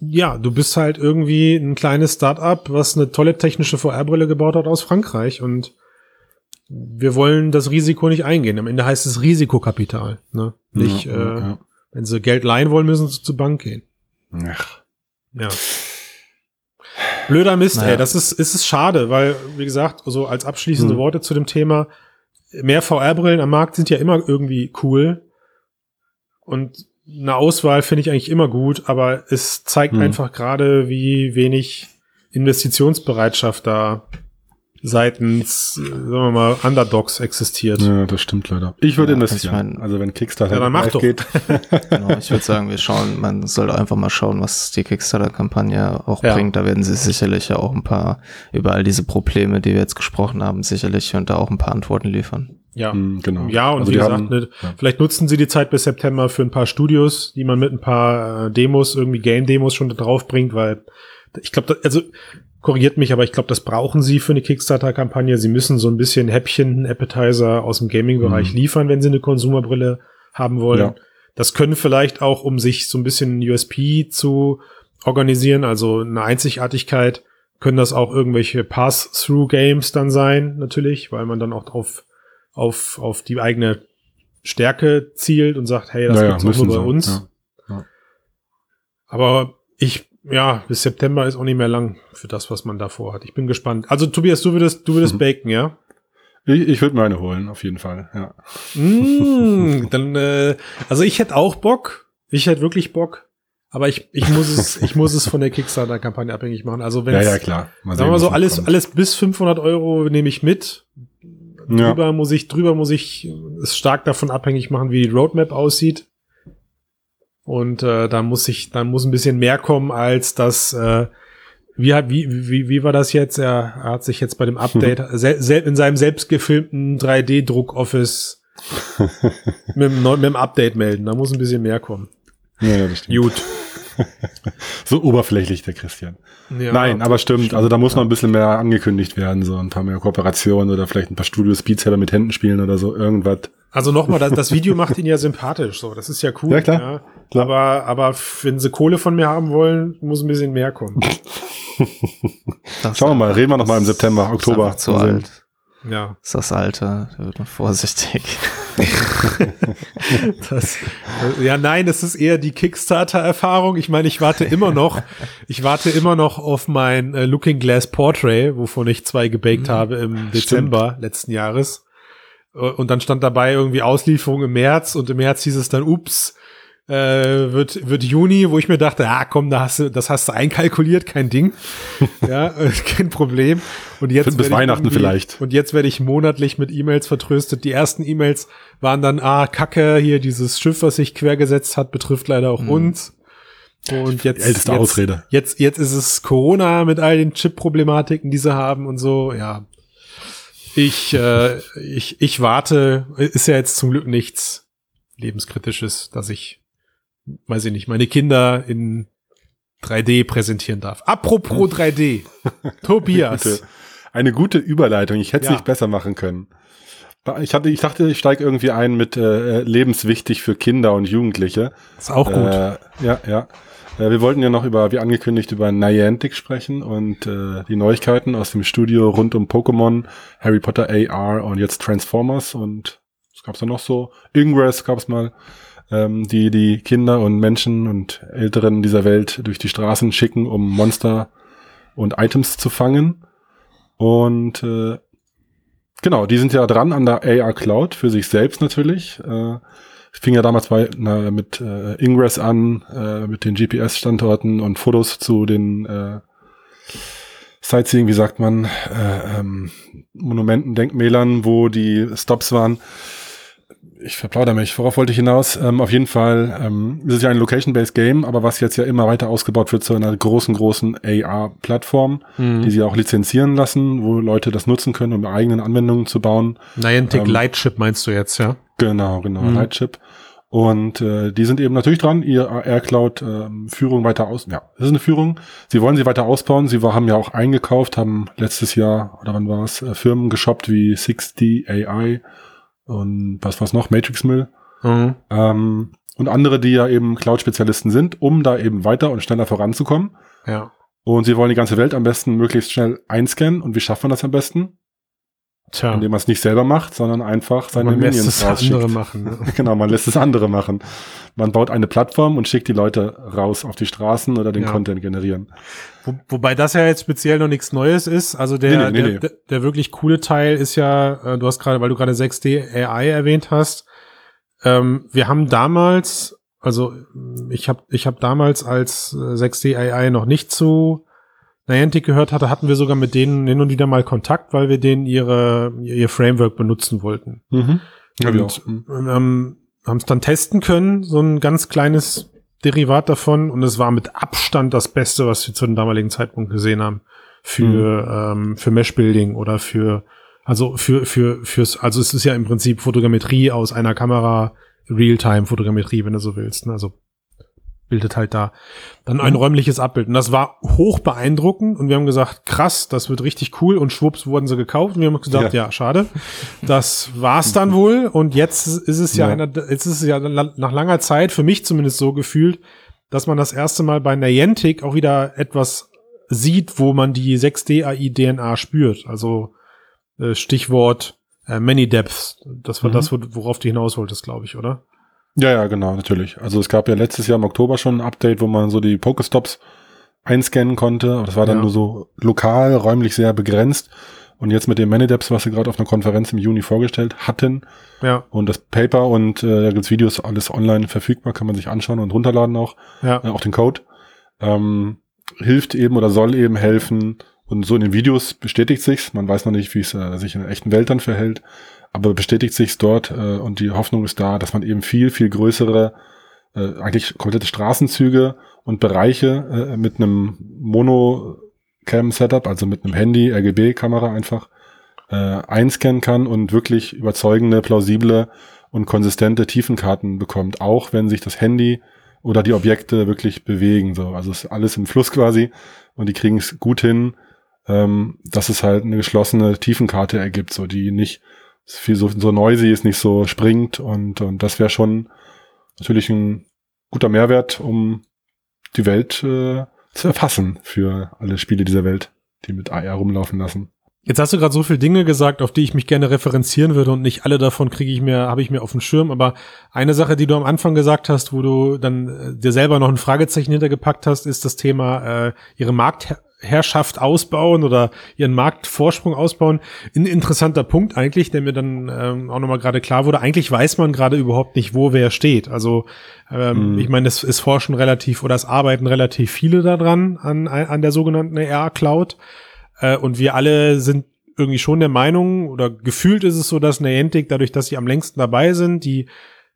ja, du bist halt irgendwie ein kleines Start-up, was eine tolle technische VR-Brille gebaut hat aus Frankreich und wir wollen das Risiko nicht eingehen. Am Ende heißt es Risikokapital, ne? Nicht, Ja, äh, ja, wenn sie Geld leihen wollen, müssen sie zur Bank gehen. Ach. Ja. Blöder Mist, Naja. ey. Das ist, ist es schade, weil, wie gesagt, so als abschließende Hm. Worte zu dem Thema, mehr VR-Brillen am Markt sind ja immer irgendwie cool. Und eine Auswahl finde ich eigentlich immer gut, aber es zeigt Hm. einfach gerade, wie wenig Investitionsbereitschaft da seitens, sagen wir mal, Underdogs existiert. Ja, das stimmt leider. Ich würde Ja, investieren. ich mein- also wenn Kickstarter Ja, dann mach doch. geht. Genau, ich würde sagen, wir schauen, man sollte einfach mal schauen, was die Kickstarter-Kampagne auch Ja. bringt. Da werden sie sicherlich ja auch ein paar über all diese Probleme, die wir jetzt gesprochen haben, sicherlich und da auch ein paar Antworten liefern. Ja. Hm, genau. Ja, und Also wie gesagt, haben- ne, ja. vielleicht nutzen sie die Zeit bis September für ein paar Studios, die man mit ein paar äh, Demos, irgendwie Game-Demos schon da drauf bringt, weil ich glaube, also korrigiert mich, aber ich glaube, das brauchen sie für eine Kickstarter-Kampagne. Sie müssen so ein bisschen Häppchen, Appetizer aus dem Gaming-Bereich Mhm. liefern, wenn sie eine Konsumerbrille haben wollen. Ja. Das können vielleicht auch, um sich so ein bisschen USP zu organisieren, also eine Einzigartigkeit, können das auch irgendwelche Pass-Through-Games dann sein, natürlich, weil man dann auch auf, auf, auf die eigene Stärke zielt und sagt, hey, das Naja, gibt's auch nur bei sie, uns. ja. Aber ich, ja, bis September ist auch nicht mehr lang für das, was man davor hat. Ich bin gespannt. Also Tobias, du würdest, du würdest Mhm. baken, ja? Ich, ich würde mir eine holen, auf jeden Fall. Ja. Mm, dann, äh, also ich hätte auch Bock. Ich hätte wirklich Bock. Aber ich, ich muss es, ich muss es von der Kickstarter-Kampagne abhängig machen. Also wenn ja, ja, klar. Mal sagen wir mal so, alles, kommt. alles bis 500 Euro nehme ich mit. Ja. Drüber muss ich, drüber muss ich es stark davon abhängig machen, wie die Roadmap aussieht. Und äh, da muss ich, da muss ein bisschen mehr kommen als das. Äh, wie, hat, wie, wie, wie war das jetzt? Er, hat sich jetzt bei dem Update sel sel in seinem selbst gefilmten 3D-Druck-Office mit, mit dem Update melden. Da muss ein bisschen mehr kommen. Ja, ja, das stimmt. Gut. So oberflächlich, der Christian. Ja, Nein, aber stimmt. Also da muss noch ein bisschen mehr angekündigt werden, so ein paar mehr Kooperationen oder vielleicht ein paar Studios Beat Saber mit Händen spielen oder so, irgendwas. Also nochmal, das, das Video macht ihn ja sympathisch, so. Das ist ja cool. Ja, klar. Klar. Aber, aber wenn sie Kohle von mir haben wollen, muss ein bisschen mehr kommen. Schauen wir mal, reden wir noch mal im September, Oktober. zu alt. Ja. Das ist das Alte, da wird man vorsichtig. Das, ja, nein, das ist eher die Kickstarter-Erfahrung. Ich meine, ich warte immer noch, ich warte immer noch auf mein äh, Looking Glass Portrait, wovon ich zwei gebaked habe im Dezember letzten Jahres. Äh, Und dann stand dabei irgendwie Auslieferung im März und im März hieß es dann, ups, äh, wird, wird Juni, wo ich mir dachte, ah komm, da hast du, das hast du einkalkuliert, kein Ding. ja, äh, kein Problem. Und jetzt Bis Weihnachten vielleicht. Und jetzt werde ich monatlich mit E-Mails vertröstet. Die ersten E-Mails waren dann, ah, Kacke, hier dieses Schiff, was sich quergesetzt hat, betrifft leider auch uns. Und jetzt, älteste jetzt, Ausrede. Jetzt, jetzt ist es Corona mit all den Chip-Problematiken, die sie haben und so, ja. Ich, äh, ich, ich warte, ist ja jetzt zum Glück nichts lebenskritisches, dass ich, weiß ich nicht, meine Kinder in 3D präsentieren darf. Apropos 3D. Tobias. Gute, eine gute Überleitung. Ich hätte es Ja. nicht besser machen können. Ich, hatte, ich dachte, ich steige irgendwie ein mit äh, lebenswichtig für Kinder und Jugendliche. Ist auch gut. Äh, ja, ja. Äh, wir wollten ja noch über, wie angekündigt, über Niantic sprechen und äh, die Neuigkeiten aus dem Studio rund um Pokémon, Harry Potter AR und jetzt Transformers und was gab's da noch so? Ingress gab's mal, ähm, die die Kinder und Menschen und Älteren dieser Welt durch die Straßen schicken, um Monster und Items zu fangen. Und äh, genau, die sind ja dran an der AR Cloud für sich selbst natürlich. Äh, fing ja damals bei, na, mit äh, Ingress an, äh, mit den GPS-Standorten und Fotos zu den äh, Sightseeing, wie sagt man, äh, ähm, Monumenten, Denkmälern, wo die Stops waren. Ich verplaudere mich. Worauf wollte ich hinaus? Ähm, auf jeden Fall ähm, ist es ja ein Location-Based Game, aber was jetzt ja immer weiter ausgebaut wird zu einer großen, großen AR-Plattform, Mhm. die sie auch lizenzieren lassen, wo Leute das nutzen können, um eigenen Anwendungen zu bauen. Niantic ähm, Lightship meinst du jetzt, ja? Genau, genau, Mhm. Lightship. Und äh, die sind eben natürlich dran, ihr AirCloud-Führung ähm, weiter aus. Ja, das ist eine Führung. Sie wollen sie weiter ausbauen. Sie war, haben ja auch eingekauft, haben letztes Jahr, oder wann war es, äh, Firmen geshoppt wie 60 AI und was war's noch, Matrix Mill. Mhm. Ähm, und andere, die ja eben Cloud-Spezialisten sind, um da eben weiter und schneller voranzukommen. Ja. Und sie wollen die ganze Welt am besten möglichst schnell einscannen. Und wie schafft man das am besten? Tja. Indem man es nicht selber macht, sondern einfach seine man lässt Minions es andere machen. Ne? genau, man lässt es andere machen. Man baut eine Plattform und schickt die Leute raus auf die Straßen oder den Ja. Content generieren. Wo, wobei das ja jetzt speziell noch nichts Neues ist. Also der, Nee, nee, nee, der, der, wirklich coole Teil ist ja, äh, du hast gerade, weil du gerade 6D AI erwähnt hast, ähm, wir haben damals, also ich habe ich hab damals, als äh, 6D AI noch nicht zu Niantic gehört hatte, hatten wir sogar mit denen hin und wieder mal Kontakt, weil wir denen ihre, ihr Framework benutzen wollten. Mhm. Ja, wir Und. Mhm. ähm, haben es dann testen können, so ein ganz kleines Derivat davon. Und es war mit Abstand das Beste, was wir zu dem damaligen Zeitpunkt gesehen haben. Für, ähm, für Mesh-Building oder für, also für, für, fürs, also es ist ja im Prinzip Fotogrammetrie aus einer Kamera, Realtime-Fotogrammetrie, wenn du so willst. Ne? Also bildet halt da dann ein räumliches Abbild. Und das war hoch beeindruckend und wir haben gesagt, krass, das wird richtig cool und schwupps wurden sie gekauft und wir haben gesagt, ja, Ja. schade. Das war's dann wohl und jetzt ist es ja, Ja. Einer, jetzt ist es ja nach langer Zeit für mich zumindest so gefühlt, dass man das erste Mal bei Niantic auch wieder etwas sieht, wo man die 6D AI DNA spürt. Also äh, Stichwort äh, Many Depths. Das war Mhm. das, wo- worauf du hinaus wolltest, glaube ich, oder? Ja, ja, genau, natürlich. Also es gab ja letztes Jahr im Oktober schon ein Update, wo man so die Pokestops einscannen konnte. Aber das war dann Ja. nur so lokal, räumlich sehr begrenzt. Und jetzt mit dem Manideps, was sie gerade auf einer Konferenz im Juni vorgestellt hatten, Ja, und das Paper und äh, da gibt's Videos, alles online verfügbar, kann man sich anschauen und runterladen auch, ja. äh, auch den Code, ähm, hilft eben oder soll eben helfen. Und so in den Videos bestätigt sich's. Man weiß noch nicht, wie es äh, sich in der echten Welt dann verhält, aber bestätigt sich's dort äh, und die Hoffnung ist da, dass man eben viel, viel größere, äh, eigentlich komplette Straßenzüge und Bereiche äh, mit einem Monocam-Setup, also mit einem Handy, RGB-Kamera einfach äh, einscannen kann und wirklich überzeugende, plausible und konsistente Tiefenkarten bekommt, auch wenn sich das Handy oder die Objekte wirklich bewegen. So, also es ist alles im Fluss quasi und die kriegen es gut hin, ähm, dass es halt eine geschlossene Tiefenkarte ergibt, so die nicht viel so, so noisy ist, nicht so springt und, und das wäre schon natürlich ein guter Mehrwert, um die Welt äh, zu erfassen für alle Spiele dieser Welt, die mit AR rumlaufen lassen. Jetzt hast du gerade so viele Dinge gesagt, auf die ich mich gerne referenzieren würde und nicht alle davon kriege ich mir, habe ich mir auf dem Schirm. Aber eine Sache, die du am Anfang gesagt hast, wo du dann äh, dir selber noch ein Fragezeichen hintergepackt hast, ist das Thema äh, ihre Marktherrschaft ausbauen oder ihren Marktvorsprung ausbauen. Ein interessanter Punkt eigentlich, der mir dann ähm, auch nochmal gerade klar wurde. Eigentlich weiß man gerade überhaupt nicht, wo wer steht. Also ähm, Mhm. ich meine, es, es forschen relativ oder es arbeiten relativ viele daran an, an der sogenannten AR-Cloud. Äh, und wir alle sind irgendwie schon der Meinung oder gefühlt ist es so, dass Niantic, dadurch, dass sie am längsten dabei sind, die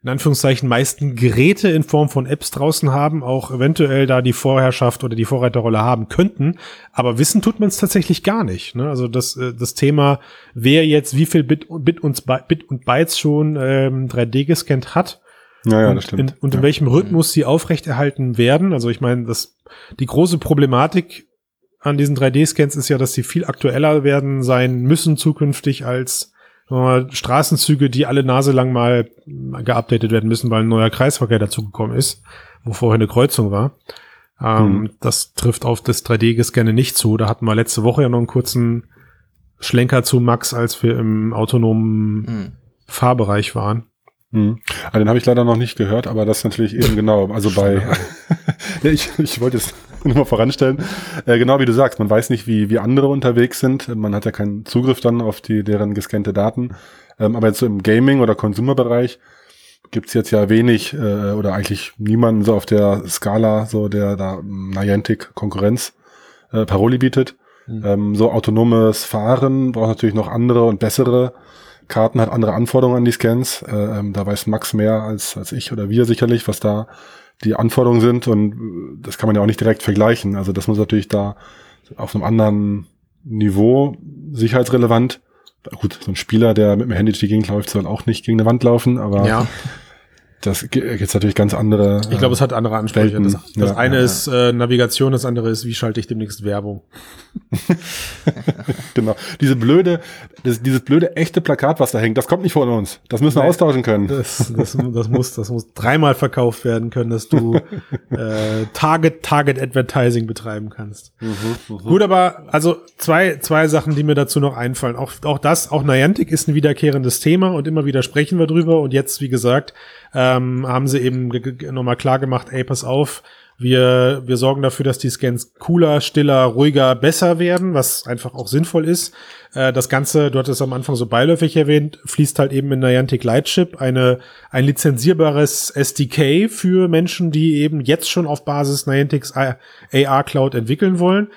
in Anführungszeichen meisten Geräte in Form von Apps draußen haben, auch eventuell da die Vorherrschaft oder die Vorreiterrolle haben könnten. Aber wissen tut man es tatsächlich gar nicht. Ne? Also das, äh, das Thema, wer jetzt wie viel Bit, Bit, und, Bit und Bytes schon ähm, 3D gescannt hat, Ja, ja, und, das stimmt. In, und in ja. welchem Rhythmus sie aufrechterhalten werden. Also ich meine, das die große Problematik an diesen 3D-Scans ist ja, dass sie viel aktueller werden sein müssen zukünftig als mal, Straßenzüge, die alle Nase lang mal geupdatet werden müssen, weil ein neuer Kreisverkehr dazugekommen ist, wo vorher eine Kreuzung war. Ähm, Mhm. Das trifft auf das 3D-Gescanne nicht zu. Da hatten wir letzte Woche ja noch einen kurzen Schlenker zu Max, als wir im autonomen Hm. Fahrbereich waren. Hm. Also den habe ich leider noch nicht gehört, aber das ist natürlich eben genau. Also bei, ja, ich, ich wollte es nur mal voranstellen. Äh, genau wie du sagst, man weiß nicht, wie, wie andere unterwegs sind. Man hat ja keinen Zugriff dann auf die deren gescannte Daten. Ähm, aber jetzt so im Gaming- oder Consumer-Bereich gibt's jetzt ja wenig äh, oder eigentlich niemanden so auf der Skala, so der da ähm, Niantic Konkurrenz äh, Paroli bietet. Mhm. Ähm, so autonomes Fahren braucht natürlich noch andere und bessere Karten, hat andere Anforderungen an die Scans. Äh, ähm, da weiß Max mehr als, als ich oder wir sicherlich, was da die Anforderungen sind und das kann man ja auch nicht direkt vergleichen. Also das muss natürlich da auf einem anderen Niveau sicherheitsrelevant. Gut, so ein Spieler, der mit dem Handy durch die Gegend läuft, soll auch nicht gegen eine Wand laufen, aber Ja. das gibt natürlich ganz andere. Ich glaube, es hat andere Ansprüche. Welten, Das, das ja. eine Ja. ist äh, Navigation, das andere ist, wie schalte ich demnächst Werbung. genau. Diese blöde, das, dieses blöde echte Plakat, was da hängt, das kommt nicht von uns. Das müssen wir Nee. austauschen können. Das, das, das, muss, das muss dreimal verkauft werden können, dass du äh, Target, Target Advertising betreiben kannst. Mhm, Gut, aber also zwei, zwei Sachen, die mir dazu noch einfallen. Auch, auch das, auch Niantic ist ein wiederkehrendes Thema und immer wieder sprechen wir drüber. Und jetzt, wie gesagt, ähm, haben sie eben nochmal klar gemacht, ey, pass auf, wir, wir sorgen dafür, dass die Scans cooler, stiller, ruhiger, besser werden, was einfach auch sinnvoll ist. Äh, das Ganze, du hattest am Anfang so beiläufig erwähnt, fließt halt eben in Niantic Lightship eine, ein lizenzierbares SDK für Menschen, die eben jetzt schon auf Basis Niantics AR Cloud entwickeln wollen.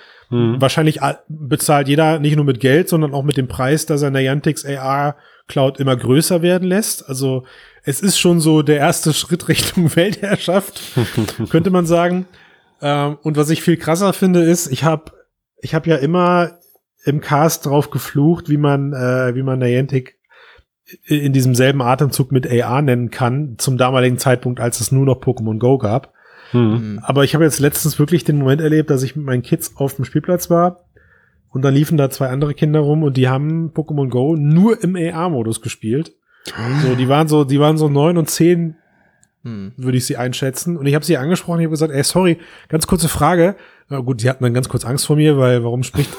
Wahrscheinlich a- bezahlt jeder nicht nur mit Geld, sondern auch mit dem Preis, dass er Niantics AR Cloud immer größer werden lässt. Also es ist schon so der erste Schritt Richtung Weltherrschaft, könnte man sagen. Ähm, und was ich viel krasser finde, ist, ich habe ich hab ja immer im Cast drauf geflucht, wie man, äh, wie man Niantic in diesem selben Atemzug mit AR nennen kann, zum damaligen Zeitpunkt, als es nur noch Pokémon Go gab. Hm. Aber ich habe jetzt letztens wirklich den Moment erlebt, dass ich mit meinen Kids auf dem Spielplatz war und dann liefen da zwei andere Kinder rum und die haben Pokémon Go nur im AR-Modus gespielt. So, die waren so, die waren so neun und zehn, Hm. würde ich sie einschätzen. Und ich habe sie angesprochen, ich habe gesagt, ey, sorry, ganz kurze Frage. Na gut, die hatten dann ganz kurz Angst vor mir, weil warum spricht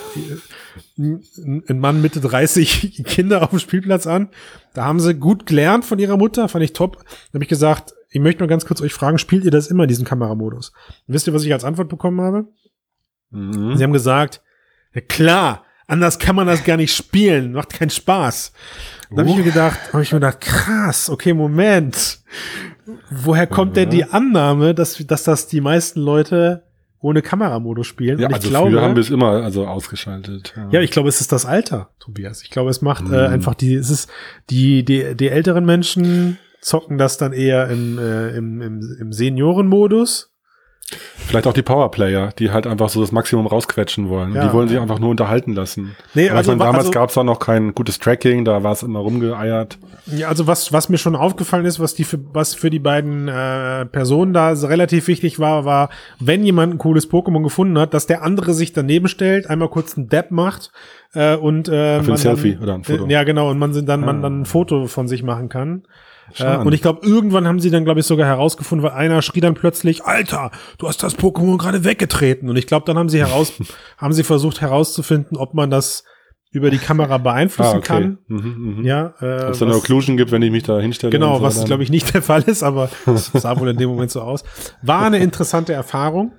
ein ein Mann Mitte 30 Kinder auf dem Spielplatz an? Da haben sie gut gelernt von ihrer Mutter, fand ich top. Da habe ich gesagt, ich möchte nur ganz kurz euch fragen, spielt ihr das immer, diesen Kameramodus? Und wisst ihr, was ich als Antwort bekommen habe? Mhm. Sie haben gesagt, ja klar, anders kann man das gar nicht spielen, macht keinen Spaß. Da habe ich mir gedacht, habe ich mir gedacht, krass, okay, Moment. Woher kommt denn die Annahme, dass, dass das die meisten Leute ohne Kameramodus spielen? Ja, Und ich also glaube, früher haben wir es immer also ausgeschaltet. ja, ich glaube, es ist das Alter, Tobias. Ich glaube, es macht äh, Hm. einfach die, es ist die, die, die älteren Menschen zocken das dann eher im, äh, im, im, im Seniorenmodus. Vielleicht auch die Powerplayer, die halt einfach so das Maximum rausquetschen wollen. Ja. Die wollen sich einfach nur unterhalten lassen. Nee, Aber also meine, damals also- gab es auch noch kein gutes Tracking, da war es immer rumgeeiert. Ja, also was, was mir schon aufgefallen ist, was die für, was für die beiden äh, Personen da relativ wichtig war, war, wenn jemand ein cooles Pokémon gefunden hat, dass der andere sich daneben stellt, einmal kurz einen Dab macht äh, und äh, ein man Selfie dann, oder ein Foto. Äh, ja, genau, und man sind dann, man Ah. dann ein Foto von sich machen kann. Äh, und ich glaube, irgendwann haben sie dann, glaube ich, sogar herausgefunden, weil einer schrie dann plötzlich, Alter, du hast das Pokémon gerade weggetreten. Und ich glaube, dann haben sie heraus, haben sie versucht herauszufinden, ob man das über die Kamera beeinflussen Ah, okay. kann. Mhm, mhm. Ja, äh, Ob es eine Occlusion gibt, wenn ich mich da hinstelle. Genau, so, was glaube ich nicht der Fall ist, aber es sah wohl in dem Moment so aus. War eine interessante Erfahrung,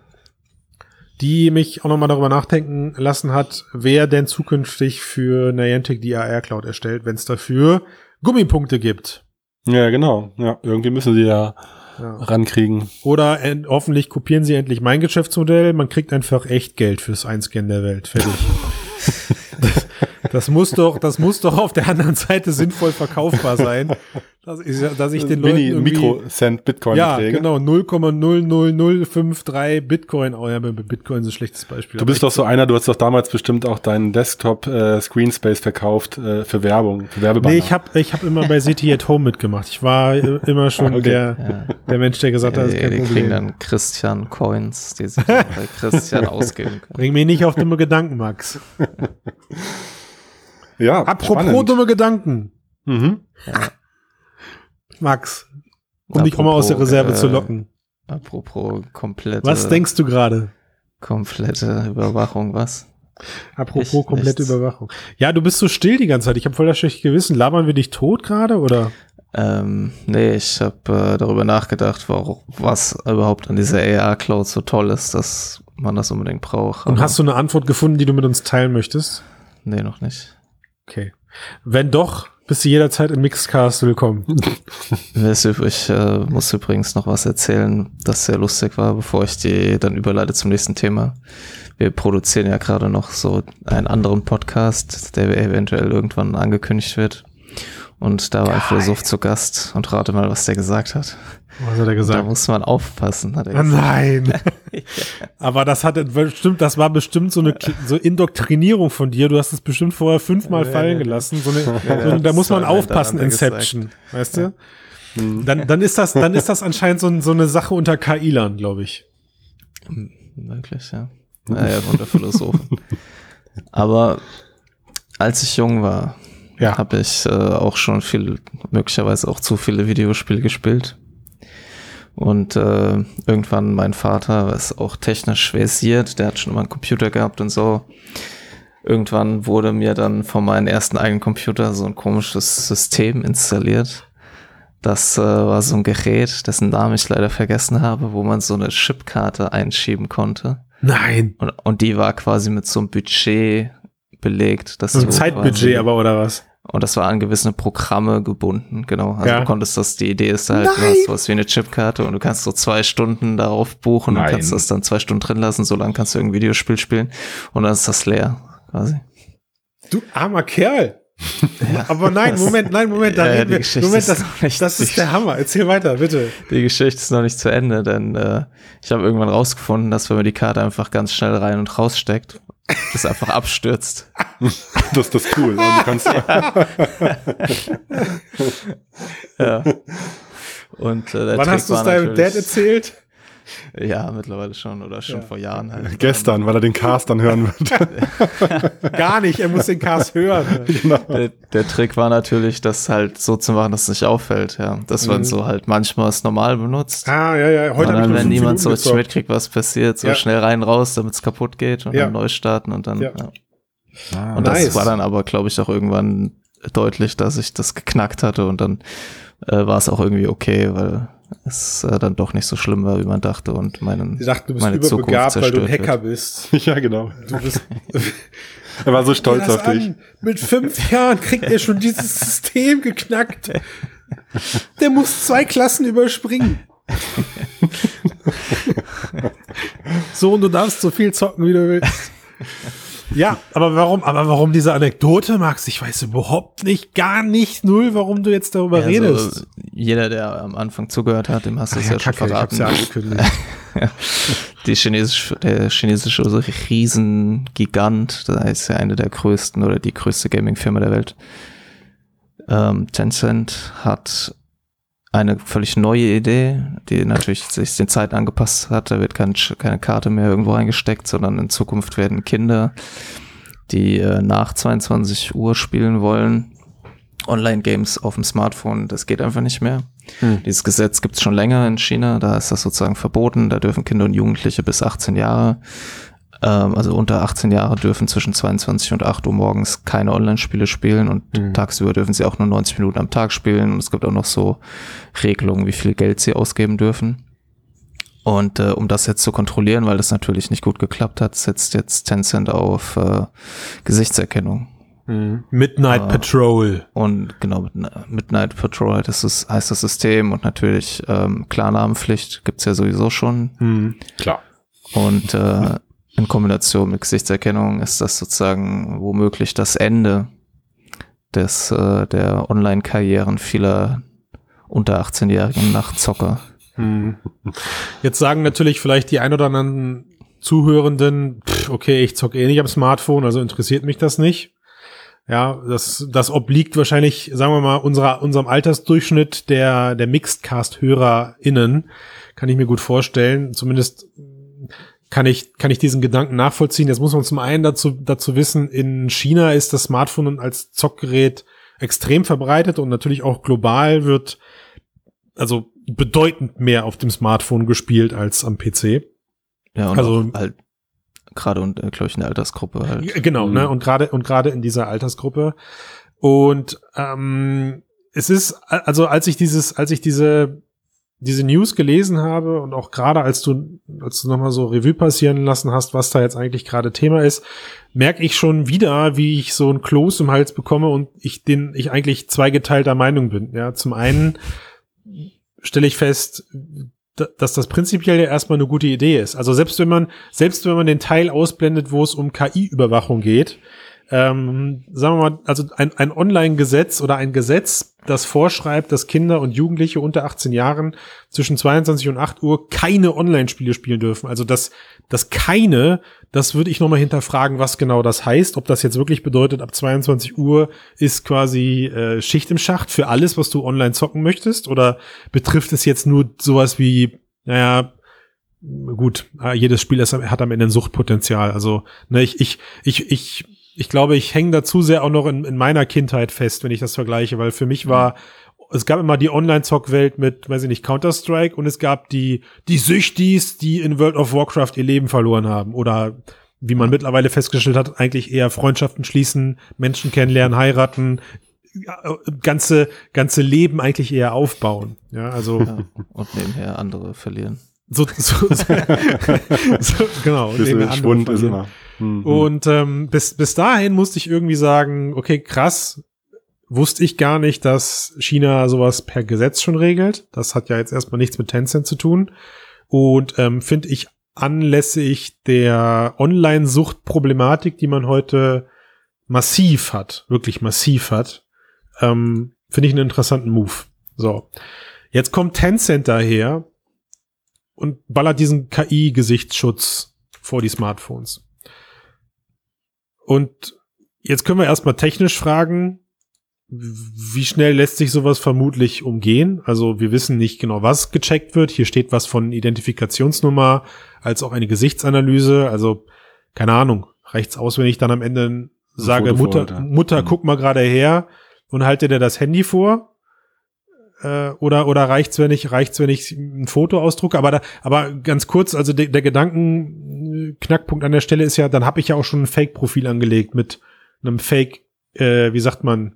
die mich auch nochmal darüber nachdenken lassen hat, wer denn zukünftig für Niantic die AR Cloud erstellt, wenn es dafür Gummipunkte gibt. Ja, genau. Ja, irgendwie müssen sie ja, Ja. rankriegen. Oder hoffentlich kopieren sie endlich mein Geschäftsmodell. Man kriegt einfach echt Geld fürs Einscannen der Welt. Fertig. das, das muss doch, das muss doch auf der anderen Seite sinnvoll verkaufbar sein, dass ich, dass ich den Leuten Mini irgendwie Mikrocent Bitcoin ja, Beträge. genau, 0,00053 Bitcoin. Oh ja, Bitcoin ist ein schlechtes Beispiel. Du bist doch so einer, du hast doch damals bestimmt auch deinen Desktop äh, Screenspace verkauft äh, für Werbung, für Werbebanner. Nee, ich habe ich hab immer bei City at Home mitgemacht. Ich war äh, immer schon Okay. der, Ja. der Mensch, der gesagt hat, das ist Die, kein die kriegen Problem. dann Christian Coins, die sich bei Christian ausgeben können. Bring mich nicht auf dumme Gedanken, Max. ja, Apropos spannend. dumme Gedanken, Mhm. Max, um dich auch mal aus der Apropos, Reserve zu äh, locken. Apropos komplette, Was denkst du gerade? komplette Überwachung, was? Apropos Ich- komplette nichts. Überwachung. Ja, du bist so still die ganze Zeit. Ich habe voll das schlechte Gewissen. Labern wir dich tot gerade oder? Ähm, nee, ich habe äh, darüber nachgedacht, warum, was überhaupt an dieser AR-Cloud so toll ist, dass man das unbedingt braucht. Und aber- hast du eine Antwort gefunden, die du mit uns teilen möchtest? Nee, noch nicht. Okay. Wenn doch, bist du jederzeit im Mixcast willkommen. Mir ist übrig, äh, muss übrigens noch was erzählen, das sehr lustig war, bevor ich die dann überleite zum nächsten Thema. Wir produzieren ja gerade noch so einen anderen Podcast, der eventuell irgendwann angekündigt wird. Und da war ein Philosoph zu Gast und rate mal, was der gesagt hat. Was hat er Da gesagt? muss man aufpassen, hat er gesagt. nein. Aber das hat bestimmt, das war bestimmt so eine so Indoktrinierung von dir. Du hast es bestimmt vorher fünfmal Ja, fallen ja, ja. gelassen. So eine, Ja, so eine, da muss man aufpassen, Inception. Weißt du? Dann, dann ist das, dann ist das anscheinend so, so eine Sache unter KI-Lern, glaube ich. Wirklich, ja. Naja, unter Philosophen. Aber als ich jung war, Ja. habe ich äh, auch schon viel, möglicherweise auch zu viele Videospiele gespielt. Und äh, irgendwann mein Vater ist auch technisch versiert, der hat schon immer einen Computer gehabt und so. Irgendwann wurde mir dann von meinem ersten eigenen Computer so ein komisches System installiert. Das äh, war so ein Gerät, dessen Namen ich leider vergessen habe, wo man so eine Chipkarte einschieben konnte. Nein. Und, und die war quasi mit so einem Budget belegt. Dass So ein du Zeitbudget quasi- aber, oder was? Und das war an gewisse Programme gebunden, genau. Also Ja. du konntest das, die Idee ist halt, du Nein! hast sowas wie eine Chipkarte und du kannst so zwei Stunden darauf buchen Nein. und kannst das dann zwei Stunden drin lassen, so lange kannst du irgendein Videospiel spielen und dann ist das leer, quasi. Du armer Kerl. Aber nein, Das- Moment, nein, Moment, da Ja, ja, reden die wir. Geschichte Moment, ist das, noch nicht- das ist der Hammer. Erzähl weiter, bitte. Die Geschichte ist noch nicht zu Ende, denn äh, ich habe irgendwann rausgefunden, dass wenn man die Karte einfach ganz schnell rein und raussteckt, das einfach abstürzt. Das ist das cool. Und du kannst, Ja. Und äh, Wann hast du es deinem Dad erzählt? Ja, mittlerweile schon oder schon Ja. vor Jahren halt. gestern, weil er den Cast dann hören wird. Gar nicht, er muss den Cast hören. genau. Der, der Trick war natürlich, das halt so zu machen, dass es nicht auffällt, ja. Dass man Mhm. so halt manchmal es normal benutzt. Ah, ja, ja, heute und dann, wenn niemand so richtig mitkriegt, was passiert, so Ja. schnell rein, raus, damit es kaputt geht und Ja. dann neu starten und dann, Ja. ja. Und Nice. das war dann aber, glaube ich, auch irgendwann deutlich, dass ich das geknackt hatte und dann äh, war es auch irgendwie okay, weil es äh, dann doch nicht so schlimm war, wie man dachte und meinen, Sie dachten, du bist meine überbegabt, weil du ein Hacker bist. Ja, genau. Du bist Er war so stolz auf dich. an. Mit fünf Jahren kriegt er schon dieses System geknackt. Der muss zwei Klassen überspringen. so, und du darfst so viel zocken, wie du willst. Ja, aber warum, aber warum diese Anekdote, Max? Ich weiß überhaupt nicht, gar nicht null, warum du jetzt darüber Ja, redest. So, jeder, der am Anfang zugehört hat, dem hast du es ja, schon Kacke, ich hab's verraten. ja angekündigt. Die chinesische, der chinesische Riesengigant, da ist ja eine der größten oder die größte Gaming-Firma der Welt. Ähm, Tencent hat eine völlig neue Idee, die natürlich sich den Zeiten angepasst hat. Da wird kein, keine Karte mehr irgendwo reingesteckt, sondern in Zukunft werden Kinder, die äh, nach 22 Uhr spielen wollen, Online-Games auf dem Smartphone, das geht einfach nicht mehr. Dieses Gesetz gibt es schon länger in China, da ist das sozusagen verboten. Da dürfen Kinder und Jugendliche bis 18 Jahre, ähm, also unter 18 Jahre, dürfen zwischen 22 und 8 Uhr morgens keine Online-Spiele spielen und tagsüber dürfen sie auch nur 90 Minuten am Tag spielen. Und es gibt auch noch so Regelungen, wie viel Geld sie ausgeben dürfen. Und äh, um das jetzt zu kontrollieren, weil das natürlich nicht gut geklappt hat, setzt jetzt Tencent auf äh, Gesichtserkennung. Midnight Ah. Patrol. Und genau, mit Midnight Patrol das ist, heißt das System und natürlich ähm, Klarnamenpflicht gibt's ja sowieso schon. Hm. Klar. Und äh, in Kombination mit Gesichtserkennung ist das sozusagen womöglich das Ende des äh, der Online-Karrieren vieler unter 18-jährigen Nachtzocker. Hm. Jetzt sagen natürlich vielleicht die ein oder anderen Zuhörenden, pff, okay, ich zocke eh nicht am Smartphone, also interessiert mich das nicht. Ja, das, das obliegt wahrscheinlich, sagen wir mal, unserer, unserem Altersdurchschnitt der, der Mixedcast-HörerInnen. Kann ich mir gut vorstellen. Zumindest kann ich, kann ich diesen Gedanken nachvollziehen. Jetzt muss man zum einen dazu, dazu wissen, in China ist das Smartphone als Zockgerät extrem verbreitet und natürlich auch global wird also bedeutend mehr auf dem Smartphone gespielt als am PC. Ja, und Also- halt gerade und äh, glaube ich in der Altersgruppe halt. Genau, Mhm. ne? Und gerade und gerade in dieser Altersgruppe. Und ähm, es ist also als ich dieses, als ich diese diese News gelesen habe und auch gerade als du als du noch mal so Revue passieren lassen hast, was da jetzt eigentlich gerade Thema ist, merke ich schon wieder, wie ich so ein Kloß im Hals bekomme und ich den ich eigentlich zweigeteilter Meinung bin. Ja, zum einen stelle ich fest, da- dass das prinzipiell ja erstmal eine gute Idee ist. Also selbst wenn man, selbst wenn man den Teil ausblendet, wo es um KI-Überwachung geht, ähm, sagen wir mal, also ein, ein Online-Gesetz oder ein Gesetz, das vorschreibt, dass Kinder und Jugendliche unter 18 Jahren zwischen 22 und 8 Uhr keine Online-Spiele spielen dürfen. Also das, das keine, das würde ich nochmal hinterfragen, was genau das heißt. Ob das jetzt wirklich bedeutet, ab 22 Uhr ist quasi äh, Schicht im Schacht für alles, was du online zocken möchtest? Oder betrifft es jetzt nur sowas wie, naja, gut, jedes Spiel hat am Ende ein Suchtpotenzial. Also, ne, ich, ich, ich, ich ich glaube, ich hänge da zu sehr auch noch in, in meiner Kindheit fest, wenn ich das vergleiche, weil für mich war, es gab immer die Online-Zock-Welt mit, weiß ich nicht, Counter-Strike und es gab die, die Süchtis, die in World of Warcraft ihr Leben verloren haben oder wie man mittlerweile festgestellt hat, eigentlich eher Freundschaften schließen, Menschen kennenlernen, heiraten, ganze, ganze Leben eigentlich eher aufbauen. Ja, also. Ja, und nebenher andere verlieren. So, so, so, so genau. Schwund ist immer. Mhm. Und ähm, bis, bis dahin musste ich irgendwie sagen, okay, krass, wusste ich gar nicht, dass China sowas per Gesetz schon regelt. Das hat ja jetzt erstmal nichts mit Tencent zu tun. Und ähm, finde ich anlässlich der Online-Sucht-Problematik, die man heute massiv hat, wirklich massiv hat, ähm, finde ich einen interessanten Move. So. Jetzt kommt Tencent daher und ballert diesen KI-Gesichtsschutz vor die Smartphones. Und jetzt können wir erstmal technisch fragen, wie schnell lässt sich sowas vermutlich umgehen? Also wir wissen nicht genau, was gecheckt wird. Hier steht was von Identifikationsnummer als auch eine Gesichtsanalyse. Also keine Ahnung, reicht's aus, wenn ich dann am Ende sage, Mutter, Mutter, mhm. guck mal gerade her und halte dir das Handy vor? Äh, oder oder reicht's, wenn ich reicht's, wenn ich ein Foto ausdrucke? Aber da, aber ganz kurz, also de, der Gedanken Knackpunkt an der Stelle ist ja, dann habe ich ja auch schon ein Fake-Profil angelegt mit einem Fake, äh, wie sagt man,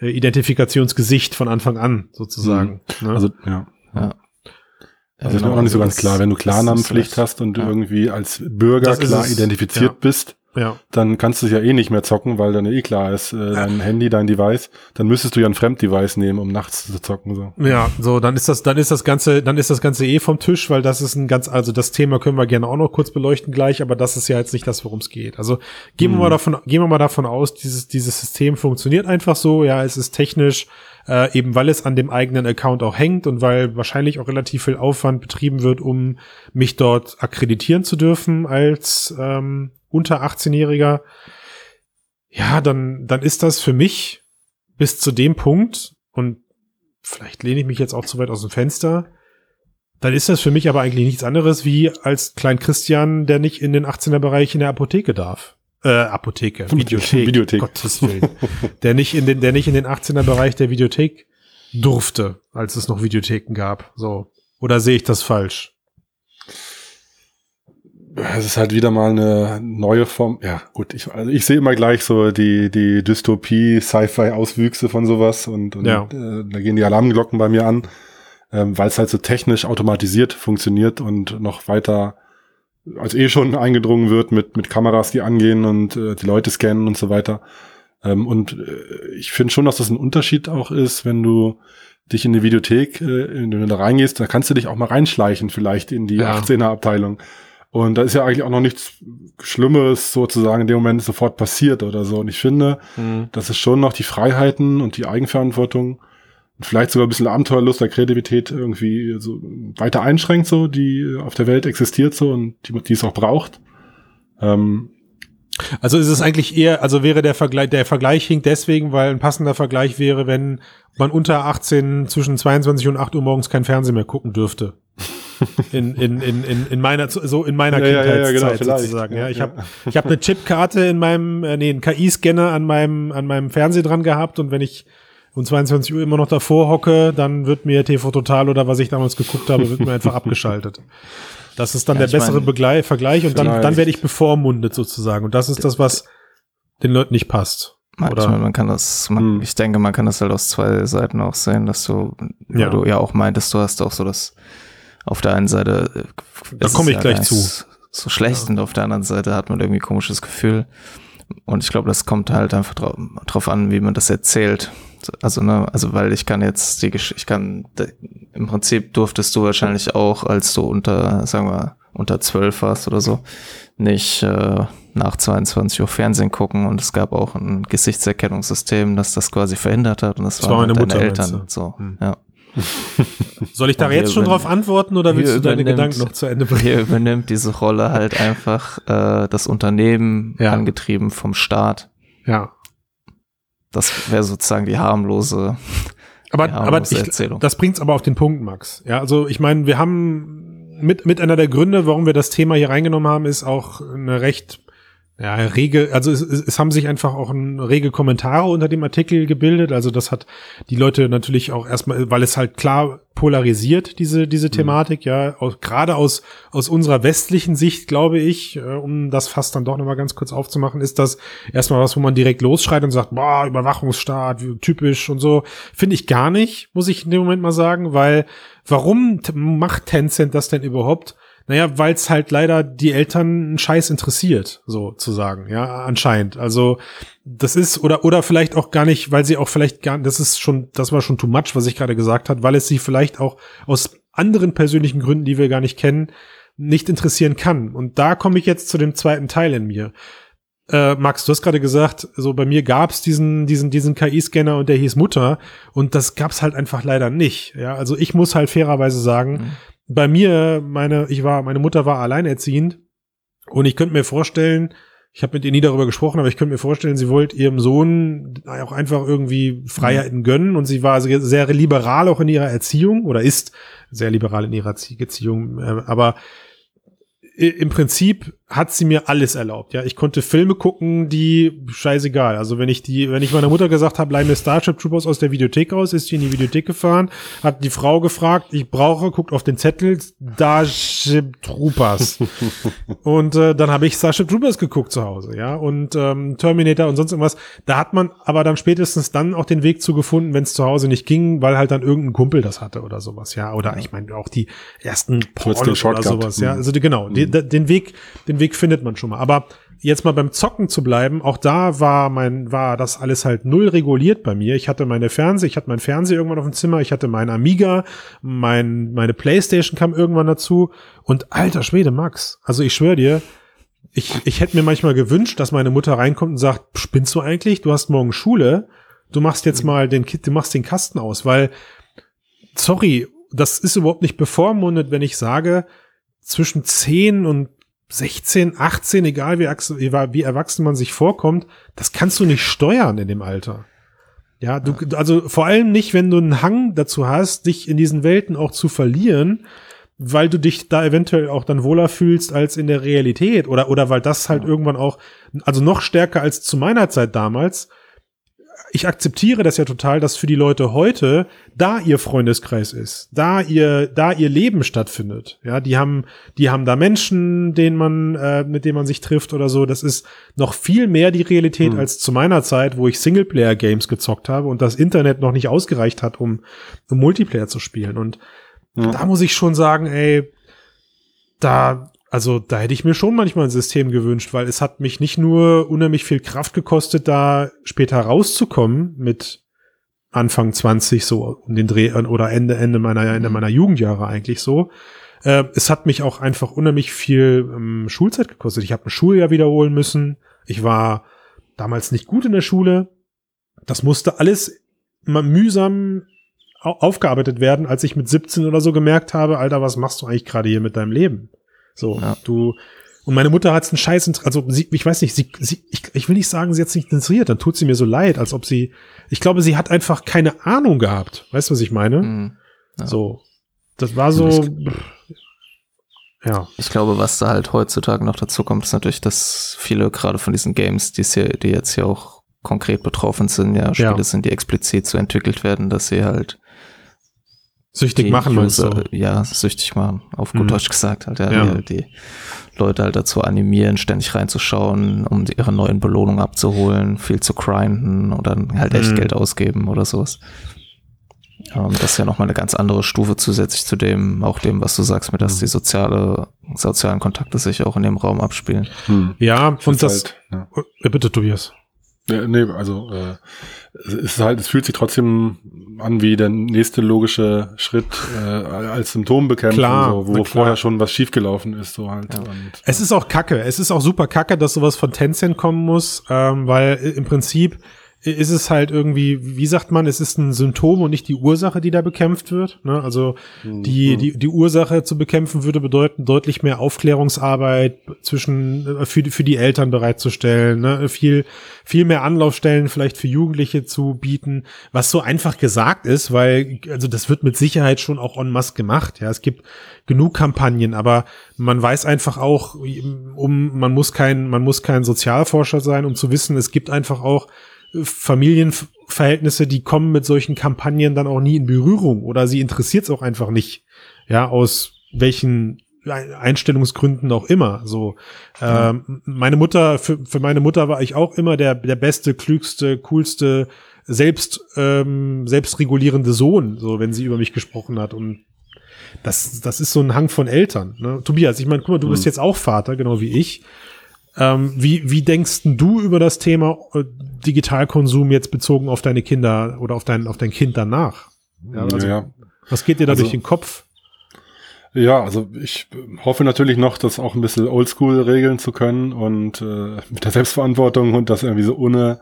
äh, Identifikationsgesicht von Anfang an sozusagen. Mhm. Ne? Also ja. ja. Also genau, ist mir auch nicht so ganz klar, wenn du Klarnamenpflicht hast und ja. irgendwie als Bürger klar identifiziert ja. bist, ja. dann kannst du es ja eh nicht mehr zocken, weil dann eh klar ist, äh, dein. Handy, dein Device, dann müsstest du ja ein Fremddevice nehmen, um nachts zu zocken. So. Ja, so, dann ist das, dann ist das Ganze, dann ist das Ganze eh vom Tisch, weil das ist ein ganz, also das Thema können wir gerne auch noch kurz beleuchten gleich, aber das ist ja jetzt nicht das, worum es geht. Also gehen mhm. wir mal davon, gehen wir mal davon aus, dieses, dieses System funktioniert einfach so, ja, es ist technisch, äh, eben weil es an dem eigenen Account auch hängt und weil wahrscheinlich auch relativ viel Aufwand betrieben wird, um mich dort akkreditieren zu dürfen als ähm, unter 18-Jähriger, ja, dann, dann ist das für mich bis zu dem Punkt, und vielleicht lehne ich mich jetzt auch zu weit aus dem Fenster, dann ist das für mich aber eigentlich nichts anderes wie als Klein Christian, der nicht in den 18er-Bereich in der Apotheke darf. Äh, Apotheke, Videothek, Videothek. Gottes Willen. der nicht in den, der nicht in den 18er-Bereich der Videothek durfte, als es noch Videotheken gab. So. Oder sehe ich das falsch? Es ist halt wieder mal eine neue Form. Ja, gut, ich, also ich sehe immer gleich so die, die Dystopie, Sci-Fi-Auswüchse von sowas und, und ja. äh, da gehen die Alarmglocken bei mir an, ähm, weil es halt so technisch automatisiert funktioniert und noch weiter als eh schon eingedrungen wird mit, mit Kameras, die angehen und äh, die Leute scannen und so weiter. Ähm, und äh, ich finde schon, dass das ein Unterschied auch ist, wenn du dich in die Videothek, äh, wenn du da reingehst, da kannst du dich auch mal reinschleichen, vielleicht in die ja. 18er-Abteilung. Und da ist ja eigentlich auch noch nichts Schlimmes sozusagen in dem Moment sofort passiert oder so. Und ich finde, mhm. das ist schon noch die Freiheiten und die Eigenverantwortung und vielleicht sogar ein bisschen Abenteuerlust der Kreativität irgendwie so weiter einschränkt, so, die auf der Welt existiert so und die, die es auch braucht. Ähm, also ist es eigentlich eher, also wäre der Vergleich, der Vergleich hinkt deswegen, weil ein passender Vergleich wäre, wenn man unter 18 zwischen 22 und 8 Uhr morgens kein Fernsehen mehr gucken dürfte in, in, in, in, in meiner so in meiner ja, Kindheitszeit ja, ja, genau, sozusagen. Ja, ich habe ich habe eine Chipkarte in meinem äh, nee, einen KI-Scanner an meinem an meinem Fernseher dran gehabt und wenn ich um 22 Uhr immer noch davor hocke, dann wird mir TV Total oder was ich damals geguckt habe, wird mir einfach abgeschaltet. Das ist dann der bessere mein, Vergleich und dann, dann werde ich bevormundet sozusagen. Und das ist das, was den Leuten nicht passt. Oder? Meine, man kann das, man, hm. ich denke, man kann das halt aus zwei Seiten auch sehen, dass du, ja. du ja auch meintest, du hast auch so das auf der einen Seite äh, da komme ich ja gleich zu so schlecht ja. und auf der anderen Seite hat man irgendwie komisches Gefühl und ich glaube das kommt halt einfach drauf, drauf an wie man das erzählt also ne also weil ich kann jetzt die Gesch ich kann im Prinzip durftest du wahrscheinlich auch als du unter sagen wir unter zwölf warst oder so nicht äh, nach 22 Uhr Fernsehen gucken und es gab auch ein Gesichtserkennungssystem, das das quasi verhindert hat und das, Das waren war meine halt Mutter, Eltern. So, Hm. ja. Soll ich da jetzt schon drauf antworten oder willst du deine Gedanken noch zu Ende bringen? Hier übernimmt diese Rolle halt einfach äh, das Unternehmen, Ja. angetrieben vom Staat. Ja. Das wäre sozusagen die harmlose, Aber, die aber harmlose ich, Erzählung. das bringt's aber auf den Punkt, Max. Ja, also ich meine, wir haben mit, mit einer der Gründe, warum wir das Thema hier reingenommen haben, ist auch eine recht ja, rege, also es, es, es haben sich einfach auch ein, rege Kommentare unter dem Artikel gebildet. Also das hat die Leute natürlich auch erstmal, weil es halt klar polarisiert, diese, diese Thematik, ja, auch, gerade aus, aus unserer westlichen Sicht, glaube ich, äh, um das fast dann doch nochmal ganz kurz aufzumachen, ist das erstmal was, wo man direkt losschreit und sagt, boah, Überwachungsstaat, typisch und so. Finde ich gar nicht, muss ich in dem Moment mal sagen, weil warum macht Tencent das denn überhaupt? Naja, weil es halt leider die Eltern einen Scheiß interessiert, so zu sagen, ja, anscheinend. Also das ist, oder, oder vielleicht auch gar nicht, weil sie auch vielleicht gar, das ist schon, das war schon too much, was ich gerade gesagt hat, weil es sie vielleicht auch aus anderen persönlichen Gründen, die wir gar nicht kennen, nicht interessieren kann. Und da komme ich jetzt zu dem zweiten Teil in mir. Äh, Max, du hast gerade gesagt, so bei mir gab's diesen, diesen, diesen KI-Scanner und der hieß Mutter und das gab's halt einfach leider nicht. Ja, also ich muss halt fairerweise sagen, Mhm. Bei mir, meine, ich war, meine Mutter war alleinerziehend und ich könnte mir vorstellen, ich habe mit ihr nie darüber gesprochen, aber ich könnte mir vorstellen, sie wollte ihrem Sohn auch einfach irgendwie Freiheiten gönnen und sie war sehr, liberal auch in ihrer Erziehung oder ist sehr liberal in ihrer Erzie- Erziehung, äh, aber im Prinzip hat sie mir alles erlaubt. Ja, ich konnte Filme gucken, die scheißegal. Also wenn ich die, wenn ich meiner Mutter gesagt habe, leih mir Starship Troopers aus der Videothek raus, ist sie in die Videothek gefahren, hat die Frau gefragt, ich brauche, guckt auf den Zettel, Starship Troopers. und äh, dann habe ich Starship Troopers geguckt zu Hause, ja, und ähm, Terminator und sonst irgendwas. Da hat man aber dann spätestens dann auch den Weg zu gefunden, wenn es zu Hause nicht ging, weil halt dann irgendein Kumpel das hatte oder sowas, ja. Oder ich meine auch die ersten Pornos oder sowas, ja. Mhm. Also die, genau, die, da- den Weg, den Weg findet man schon mal. Aber jetzt mal beim Zocken zu bleiben, auch da war mein, war das alles halt null reguliert bei mir. Ich hatte meine Fernseh, ich hatte mein Fernseher irgendwann auf dem Zimmer, ich hatte mein Amiga, mein, meine Playstation kam irgendwann dazu und alter Schwede, Max, also ich schwöre dir, ich, ich hätte mir manchmal gewünscht, dass meine Mutter reinkommt und sagt, spinnst du eigentlich? Du hast morgen Schule. Du machst jetzt mal den, du machst den Kasten aus, weil, sorry, das ist überhaupt nicht bevormundet, wenn ich sage, zwischen 10 und 16, 18, egal wie, erwachsen- wie erwachsen man sich vorkommt, das kannst du nicht steuern in dem Alter. Ja, du, also vor allem nicht, wenn du einen Hang dazu hast, dich in diesen Welten auch zu verlieren, weil du dich da eventuell auch dann wohler fühlst als in der Realität oder, oder weil das halt irgendwann auch, also noch stärker als zu meiner Zeit damals. Ich akzeptiere das ja total, dass für die Leute heute da ihr Freundeskreis ist, da ihr, da ihr Leben stattfindet. Ja, die haben, die haben da Menschen, denen man, äh, mit denen man sich trifft oder so. Das ist noch viel mehr die Realität als zu meiner Zeit, wo ich Singleplayer-Games gezockt habe und das Internet noch nicht ausgereicht hat, um, um Multiplayer zu spielen. Und Ja. da muss ich schon sagen, ey, da, also da hätte ich mir schon manchmal ein System gewünscht, weil es hat mich nicht nur unheimlich viel Kraft gekostet, da später rauszukommen mit Anfang 20 so um den Dreh oder Ende Ende meiner Ende meiner Jugendjahre eigentlich so. Äh, es hat mich auch einfach unheimlich viel ähm, Schulzeit gekostet. Ich habe ein Schuljahr wiederholen müssen. Ich war damals nicht gut in der Schule. Das musste alles immer mühsam au- aufgearbeitet werden, als ich mit 17 oder so gemerkt habe, Alter, was machst du eigentlich gerade hier mit deinem Leben? So, Ja. du und meine Mutter hat's einen Scheiß, also sie, ich weiß nicht, sie, sie ich, ich will nicht sagen, sie hat's nicht interessiert, dann tut sie mir so leid, als ob sie, ich glaube, sie hat einfach keine Ahnung gehabt. Weißt du, was ich meine? Mhm. Ja. So, das war so, ja, Ich glaube, was da halt heutzutage noch dazu kommt, ist natürlich, dass viele gerade von diesen Games, die, es hier, die jetzt hier auch konkret betroffen sind, ja, Spiele Ja. sind, die explizit so entwickelt werden, dass sie halt süchtig die machen meinst User, du? ja, süchtig machen, auf gut Mhm. Deutsch gesagt halt, ja, Ja. Die, die Leute halt dazu animieren, ständig reinzuschauen, um die- ihre neuen Belohnungen abzuholen, viel zu grinden oder dann halt echt Mhm. Geld ausgeben oder sowas. Ähm, das ist ja nochmal eine ganz andere Stufe zusätzlich zu dem, auch dem, was du sagst, mit dass Mhm. die soziale, sozialen Kontakte sich auch in dem Raum abspielen. Hm. Ja, und das, halt, ja. Bitte Tobias. Ja, nee, also äh, es ist halt, es fühlt sich trotzdem an wie der nächste logische Schritt äh, als Symptombekämpfung, Klar, so, wo klar. vorher schon was schiefgelaufen ist, so halt. Und, Es ist auch kacke. Es ist auch super kacke, dass sowas von Tencent kommen muss, ähm, weil äh, im Prinzip ist es halt irgendwie, wie sagt man, es ist ein Symptom und nicht die Ursache, die da bekämpft wird. Ne? Also die, die, die Ursache zu bekämpfen würde bedeuten, deutlich mehr Aufklärungsarbeit zwischen äh, für, die- für die Eltern bereitzustellen, ne? viel, viel mehr Anlaufstellen vielleicht für Jugendliche zu bieten, was so einfach gesagt ist, weil, also das wird mit Sicherheit schon auch en masse gemacht. Ja, es gibt genug Kampagnen, aber man weiß einfach auch, um, man muss kein, man muss kein Sozialforscher sein, um zu wissen, es gibt einfach auch Familienverhältnisse, die kommen mit solchen Kampagnen dann auch nie in Berührung oder sie interessiert es auch einfach nicht. Ja, aus welchen Einstellungsgründen auch immer. So, ähm, meine Mutter, für, für meine Mutter war ich auch immer der, der beste, klügste, coolste, selbst, ähm, selbstregulierende Sohn, so wenn sie über mich gesprochen hat. Und das, das ist so ein Hang von Eltern. Ne? Tobias, ich meine, guck mal, du bist jetzt auch Vater, genau wie ich. Ähm, wie, wie denkst du über das Thema äh, Digitalkonsum jetzt bezogen auf deine Kinder oder auf dein, auf dein Kind danach? Ja, also, ja, Was geht dir da Also- durch den Kopf? Ja, also ich hoffe natürlich noch, das auch ein bisschen oldschool regeln zu können und äh, mit der Selbstverantwortung und das irgendwie so ohne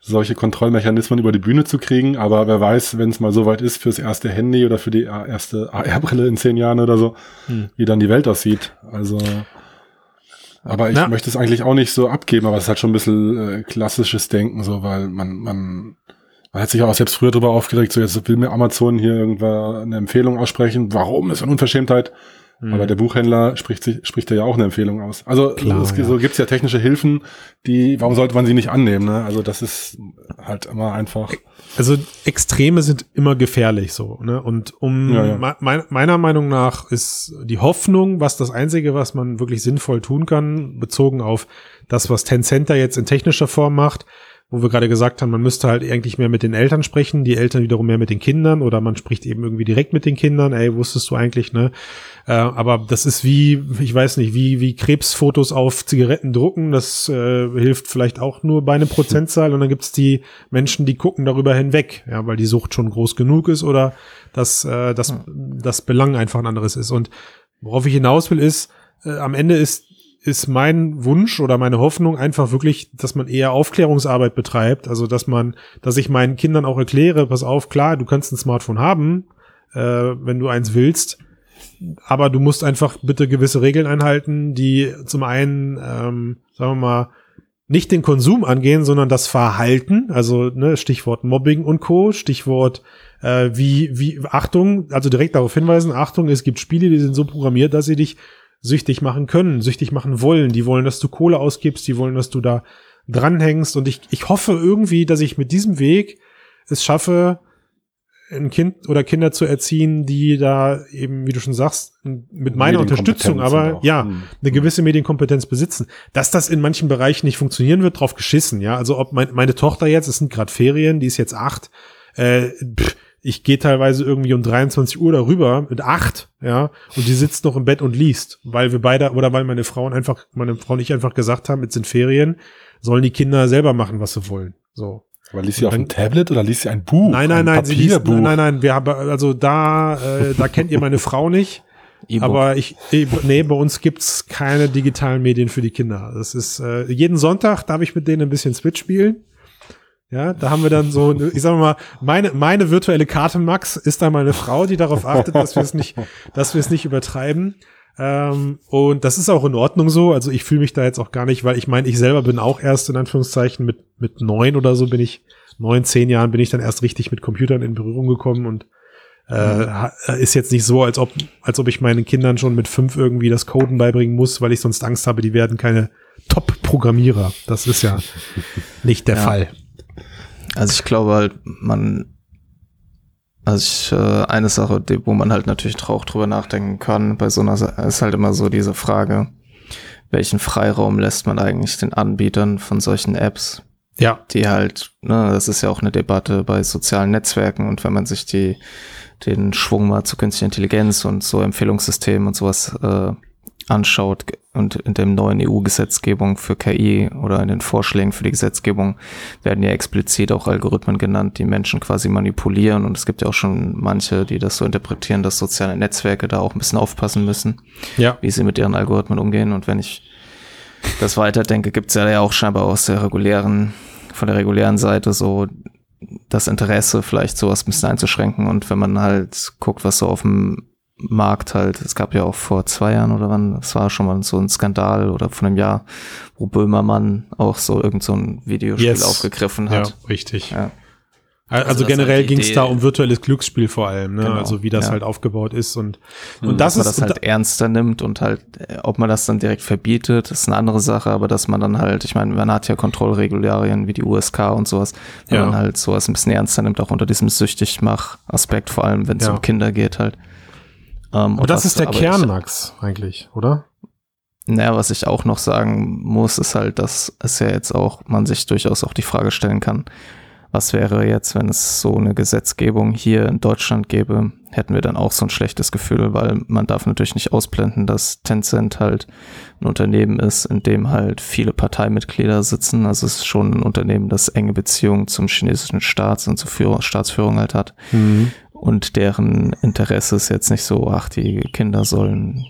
solche Kontrollmechanismen über die Bühne zu kriegen. Aber wer weiß, wenn es mal so weit ist fürs erste Handy oder für die äh, erste AR-Brille in zehn Jahren oder so, Hm. wie dann die Welt aussieht. Also, aber ich Ja. möchte es eigentlich auch nicht so abgeben, aber es ist halt schon ein bisschen äh, klassisches Denken, so, weil man, man, man hat sich auch selbst früher darüber aufgeregt, so jetzt will mir Amazon hier irgendwann eine Empfehlung aussprechen. Warum? Das ist eine Unverschämtheit. Aber der Buchhändler spricht, sich, spricht ja auch eine Empfehlung aus. Also Mhm. Klar, es, ja. so gibt's ja technische Hilfen, die, warum sollte man sie nicht annehmen? Ne? Also das ist halt immer einfach. Also Extreme sind immer gefährlich so, ne? Und um Ja, ja. me- mein, meiner Meinung nach ist die Hoffnung, was das Einzige, was man wirklich sinnvoll tun kann, bezogen auf das, was Tencent da jetzt in technischer Form macht, wo wir gerade gesagt haben, man müsste halt eigentlich mehr mit den Eltern sprechen, die Eltern wiederum mehr mit den Kindern oder man spricht eben irgendwie direkt mit den Kindern, ey, wusstest du eigentlich, ne? Äh, aber das ist wie, ich weiß nicht, wie, wie Krebsfotos auf Zigaretten drucken, das äh, hilft vielleicht auch nur bei einem Prozentzahl und dann gibt's die Menschen, die gucken darüber hinweg, ja, weil die Sucht schon groß genug ist oder dass äh, das, das Belang einfach ein anderes ist. Und worauf ich hinaus will, ist, äh, am Ende ist ist mein Wunsch oder meine Hoffnung einfach wirklich, dass man eher Aufklärungsarbeit betreibt, also dass man, dass ich meinen Kindern auch erkläre, pass auf, klar, du kannst ein Smartphone haben, äh, wenn du eins willst, aber du musst einfach bitte gewisse Regeln einhalten, die zum einen, ähm, sagen wir mal, nicht den Konsum angehen, sondern das Verhalten, also ne, Stichwort Mobbing und Co., Stichwort äh, wie, wie, Achtung, also direkt darauf hinweisen, Achtung, es gibt Spiele, die sind so programmiert, dass sie dich süchtig machen können, süchtig machen wollen. Die wollen, dass du Kohle ausgibst, die wollen, dass du da dranhängst. Und ich, ich hoffe irgendwie, dass ich mit diesem Weg es schaffe, ein Kind oder Kinder zu erziehen, die da eben, wie du schon sagst, mit meiner Unterstützung, aber auch. ja, Hm. eine gewisse Medienkompetenz besitzen. Dass das in manchen Bereichen nicht funktionieren wird, drauf geschissen, ja. Also ob mein, meine Tochter jetzt, es sind gerade Ferien, die ist jetzt acht, äh, pff, ich gehe teilweise irgendwie um 23 Uhr darüber mit acht, ja, und die sitzt noch im Bett und liest, weil wir beide, oder weil meine Frauen einfach, meine Frau und ich einfach gesagt haben, jetzt sind Ferien, sollen die Kinder selber machen, was sie wollen. So. Aber liest sie auf dem Tablet oder liest sie ein Buch? Nein, nein, ein nein, sie liest, Papierbuch? nein, nein, wir haben, also da, äh, da kennt ihr meine Frau nicht. E-Book. Aber ich, ich- nee, bei uns gibt's keine digitalen Medien für die Kinder. Das ist, äh, jeden Sonntag darf ich mit denen ein bisschen Switch spielen. Ja, da haben wir dann so, ich sag mal, meine, meine virtuelle Karte Max ist da meine Frau, die darauf achtet, dass wir es nicht, dass wir es nicht übertreiben. Ähm, und das ist auch in Ordnung so. Also ich fühle mich da jetzt auch gar nicht, weil ich meine, ich selber bin auch erst in Anführungszeichen mit, mit neun oder so bin ich, neun, zehn Jahren bin ich dann erst richtig mit Computern in Berührung gekommen und äh, ha- ist jetzt nicht so, als ob, als ob ich meinen Kindern schon mit fünf irgendwie das Coden beibringen muss, weil ich sonst Angst habe, die werden keine Top-Programmierer. Das ist ja nicht der Ja. Fall. Also ich glaube halt, man, also ich, äh, eine Sache, wo man halt natürlich auch drüber nachdenken kann, bei so einer, ist halt immer so diese Frage, welchen Freiraum lässt man eigentlich den Anbietern von solchen Apps, Ja, die halt, ne, das ist ja auch eine Debatte bei sozialen Netzwerken und wenn man sich die, den Schwung mal zu künstlicher Intelligenz und so Empfehlungssystemen und sowas äh, anschaut, und in dem neuen EU-Gesetzgebung für KI oder in den Vorschlägen für die Gesetzgebung werden ja explizit auch Algorithmen genannt, die Menschen quasi manipulieren. Und es gibt ja auch schon manche, die das so interpretieren, dass soziale Netzwerke da auch ein bisschen aufpassen müssen, Ja. wie sie mit ihren Algorithmen umgehen. Und wenn ich das weiterdenke, gibt es ja auch scheinbar aus der regulären, von der regulären Seite so das Interesse, vielleicht sowas ein bisschen einzuschränken. Und wenn man halt guckt, was so auf dem Markt halt, es gab ja auch vor zwei Jahren oder wann, es war schon mal so ein Skandal oder von einem Jahr, wo Böhmermann auch so irgend so ein Videospiel Yes. aufgegriffen Ja, hat. richtig. Ja. Also, Also das generell halt ging es da um virtuelles Glücksspiel vor allem, ne? Genau, also wie das ja. halt aufgebaut ist und, Mhm. und das dass man ist das halt ernster nimmt und halt, äh, ob man das dann direkt verbietet, ist eine andere Sache, aber dass man dann halt, ich meine, man hat ja Kontrollregularien wie die USK und sowas, wenn Ja. man halt sowas ein bisschen ernster nimmt, auch unter diesem Süchtigmach-Aspekt, vor allem wenn es Ja. um Kinder geht halt. Ähm, und und das was- ist der aber Kern, Ich, Max, eigentlich, oder? naja, was ich auch noch sagen muss, ist halt, dass es ja jetzt auch, man sich durchaus auch die Frage stellen kann, was wäre jetzt, wenn es so eine Gesetzgebung hier in Deutschland gäbe, hätten wir dann auch so ein schlechtes Gefühl, weil man darf natürlich nicht ausblenden, dass Tencent halt ein Unternehmen ist, in dem halt viele Parteimitglieder sitzen. Also es ist schon ein Unternehmen, das enge Beziehungen zum chinesischen Staat und zur Führung, Staatsführung halt hat. Und deren Interesse ist jetzt nicht so, ach, die Kinder sollen,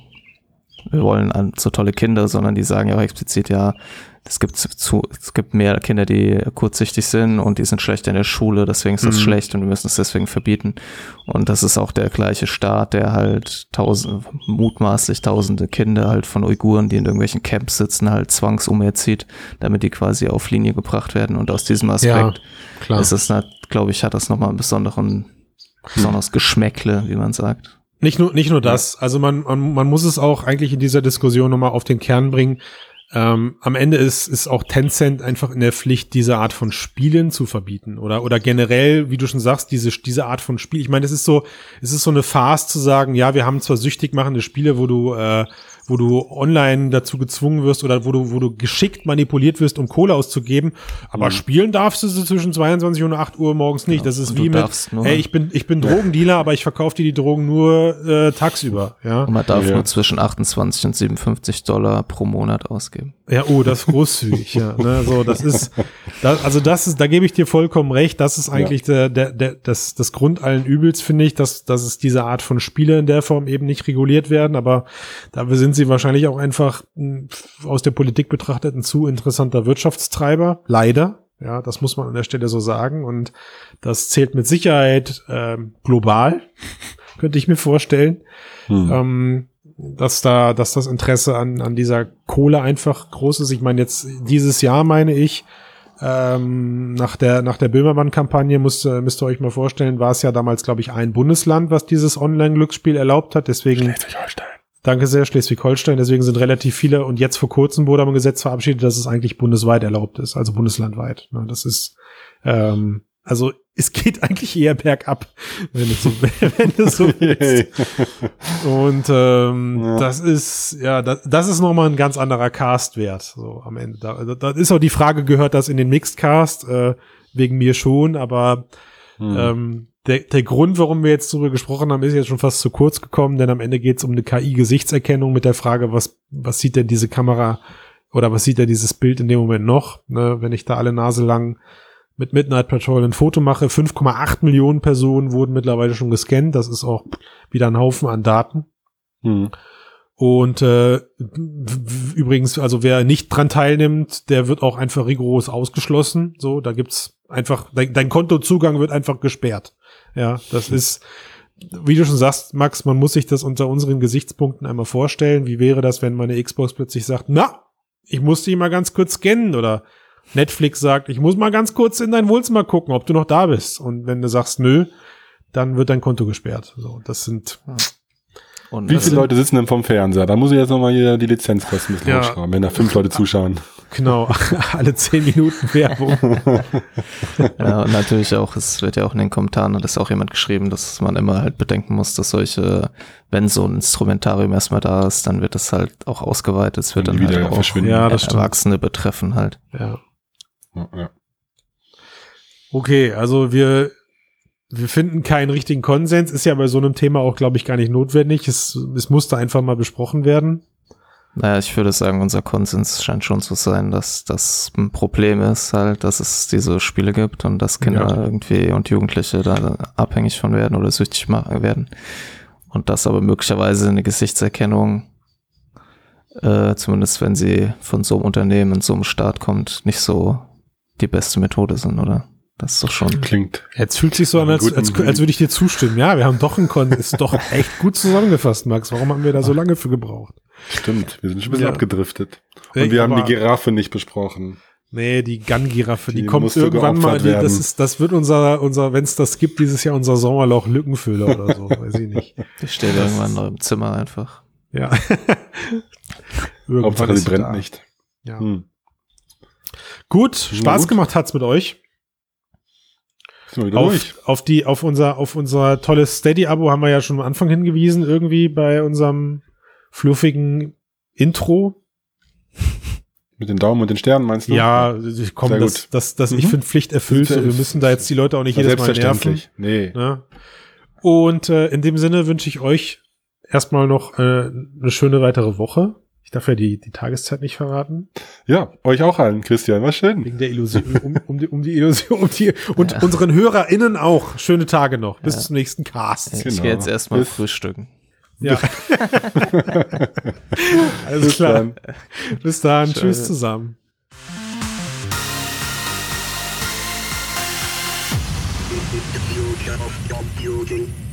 wir wollen an, so tolle Kinder, sondern die sagen ja auch explizit, ja, es gibt zu, es gibt mehr Kinder, die kurzsichtig sind und die sind schlecht in der Schule, deswegen ist das Mhm. schlecht und wir müssen es deswegen verbieten. Und das ist auch der gleiche Staat, der halt tausend, mutmaßlich tausende Kinder halt von Uiguren, die in irgendwelchen Camps sitzen, halt zwangsumerzieht, damit die quasi auf Linie gebracht werden. Und aus diesem Aspekt klar. ist es, glaube ich, hat das nochmal einen besonderen, besonderes Geschmäckle, wie man sagt. Nicht nur, nicht nur das. Also man, man, man muss es auch eigentlich in dieser Diskussion nochmal auf den Kern bringen. Ähm, am Ende ist, ist auch Tencent einfach in der Pflicht, diese Art von Spielen zu verbieten. Oder, oder generell, wie du schon sagst, diese, diese Art von Spiel. Ich meine, es ist so, es ist so eine Farce zu sagen, ja, wir haben zwar süchtig machende Spiele, wo du, äh, wo du online dazu gezwungen wirst oder wo du, wo du geschickt manipuliert wirst, um Kohle auszugeben, aber spielen darfst du sie zwischen 22 und 8 Uhr morgens nicht. das ist wie mit, darfst nur- ey, ich bin, ich bin Drogendealer, aber ich verkaufe dir die Drogen nur äh, tagsüber, ja. Und man darf Ja. nur zwischen 28 und 57 Dollar pro Monat ausgeben. Ja, oh, das ist großzügig, ja. Ne, so, das ist, da, also das ist, da gebe ich dir vollkommen recht. Das ist eigentlich der, der, der, das, das Grund allen Übels, finde ich, dass, dass es diese Art von Spiele in der Form eben nicht reguliert werden. Aber dafür sind sie wahrscheinlich auch einfach mh, aus der Politik betrachtet ein zu interessanter Wirtschaftstreiber. Leider. Ja, das muss man an der Stelle so sagen. Und das zählt mit Sicherheit ähm, global, könnte ich mir vorstellen Hm. ähm, dass da, dass das Interesse an, an dieser Kohle einfach groß ist. Ich meine, jetzt dieses Jahr meine ich, ähm, nach der, nach der Böhmermann-Kampagne müsst, ihr- müsst ihr euch mal vorstellen, war es ja damals, glaube ich, ein Bundesland, was dieses Online-Glücksspiel erlaubt hat. Deswegen, Schleswig-Holstein. Danke sehr, Schleswig-Holstein. Deswegen sind relativ viele und jetzt vor kurzem wurde aber ein Gesetz verabschiedet, dass es eigentlich bundesweit erlaubt ist, also bundeslandweit. Das ist, ähm, also es geht eigentlich eher bergab, wenn du so, wenn du so willst. Und ähm, Ja. das ist, ja, das, das ist nochmal ein ganz anderer Cast-Wert, so am Ende. Da, da, da ist auch die Frage, gehört das in den Mixed-Cast? Äh, wegen mir schon, aber Hm. ähm, der, der Grund, warum wir jetzt darüber gesprochen haben, ist jetzt schon fast zu kurz gekommen, denn am Ende geht es um eine KI-Gesichtserkennung mit der Frage, was, was sieht denn diese Kamera oder was sieht denn dieses Bild in dem Moment noch, ne, wenn ich da alle Nase lang mit Midnight Patrol ein Foto mache. 5,8 Millionen Personen wurden mittlerweile schon gescannt. Das ist auch wieder ein Haufen an Daten. Hm. Und äh, übrigens, also wer nicht dran teilnimmt, der wird auch einfach rigoros ausgeschlossen. So, da gibt's einfach, dein, dein Kontozugang wird einfach gesperrt. Ja, das ist, wie du schon sagst, Max, man muss sich das unter unseren Gesichtspunkten einmal vorstellen. Wie wäre das, wenn meine Xbox plötzlich sagt, na, ich muss dich mal ganz kurz scannen oder Netflix sagt, ich muss mal ganz kurz in dein Wohnzimmer gucken, ob du noch da bist. Und wenn du sagst, nö, dann wird dein Konto gesperrt. So, das sind Und Wie das viele Leute sitzen denn vom Fernseher? Da muss ich jetzt nochmal hier die Lizenzkosten ein bisschen Ja. hochschrauben, wenn da fünf Leute zuschauen. genau alle zehn Minuten Werbung. Ja, und natürlich auch, es wird ja auch in den Kommentaren, hat es auch jemand geschrieben, dass man immer halt bedenken muss, dass solche, wenn so ein Instrumentarium erstmal da ist, dann wird es halt auch ausgeweitet, es wird dann wieder halt auch verschwinden. Ja, das stimmt. Erwachsene betreffen halt. Ja, ja. Okay, also wir, wir finden keinen richtigen Konsens. Ist ja bei so einem Thema auch, glaube ich, gar nicht notwendig. Es, es musste einfach mal besprochen werden. Naja, ich würde sagen, unser Konsens scheint schon zu sein, dass das ein Problem ist, halt, dass es diese Spiele gibt und dass Kinder Ja. irgendwie und Jugendliche da abhängig von werden oder süchtig machen werden. Und dass aber möglicherweise eine Gesichtserkennung, äh, zumindest wenn sie von so einem Unternehmen und so einem Staat kommt, nicht so die beste Methode sind, oder? Das ist doch schon. Klingt. Jetzt fühlt sich so an, als, als, als würde ich dir zustimmen. Ja, wir haben doch einen Kon. Ist doch echt gut zusammengefasst, Max. Warum haben wir da so lange für gebraucht? Stimmt, wir sind schon ein bisschen Ja. abgedriftet. Und wir haben die Giraffe nicht besprochen. Nee, die Gun-Giraffe, die, Die kommt irgendwann mal. Die, das ist, das wird unser, unser, wenn es das gibt, dieses Jahr unser Sommerloch Lückenfüller oder so, weiß ich nicht. Die steht irgendwann noch im Zimmer einfach. Ja. Irgendwann Hauptsache, sie brennt da. nicht. Ja. Hm. Gut, Spaß gut. gemacht hat's mit euch. Sind wir wieder durch. Auf, auf die, auf unser, auf unser tolles Steady-Abo haben wir ja schon am Anfang hingewiesen, irgendwie bei unserem fluffigen Intro. Mit den Daumen und den Sternen meinst du? Ja, ich komm, Sehr das, gut. das, das, ich Mhm. finde Pflicht erfüllt. So, wir müssen da jetzt die Leute auch nicht Ja, jedes Mal nerven. Nee. Ne? Und äh, in dem Sinne wünsche ich euch erstmal noch äh, eine schöne weitere Woche. Ich darf ja die, die Tageszeit nicht verraten. Ja, euch auch allen, Christian. War schön. Wegen der Illusion, um, um, die, um die Illusion, um die, und unseren HörerInnen auch. Schöne Tage noch. Bis Ja. zum nächsten Cast. Ich Genau. gehe jetzt erstmal Bis- frühstücken. Ja. Alles Bis klar. dann. Bis dann. Tschö. Tschüss zusammen. computing.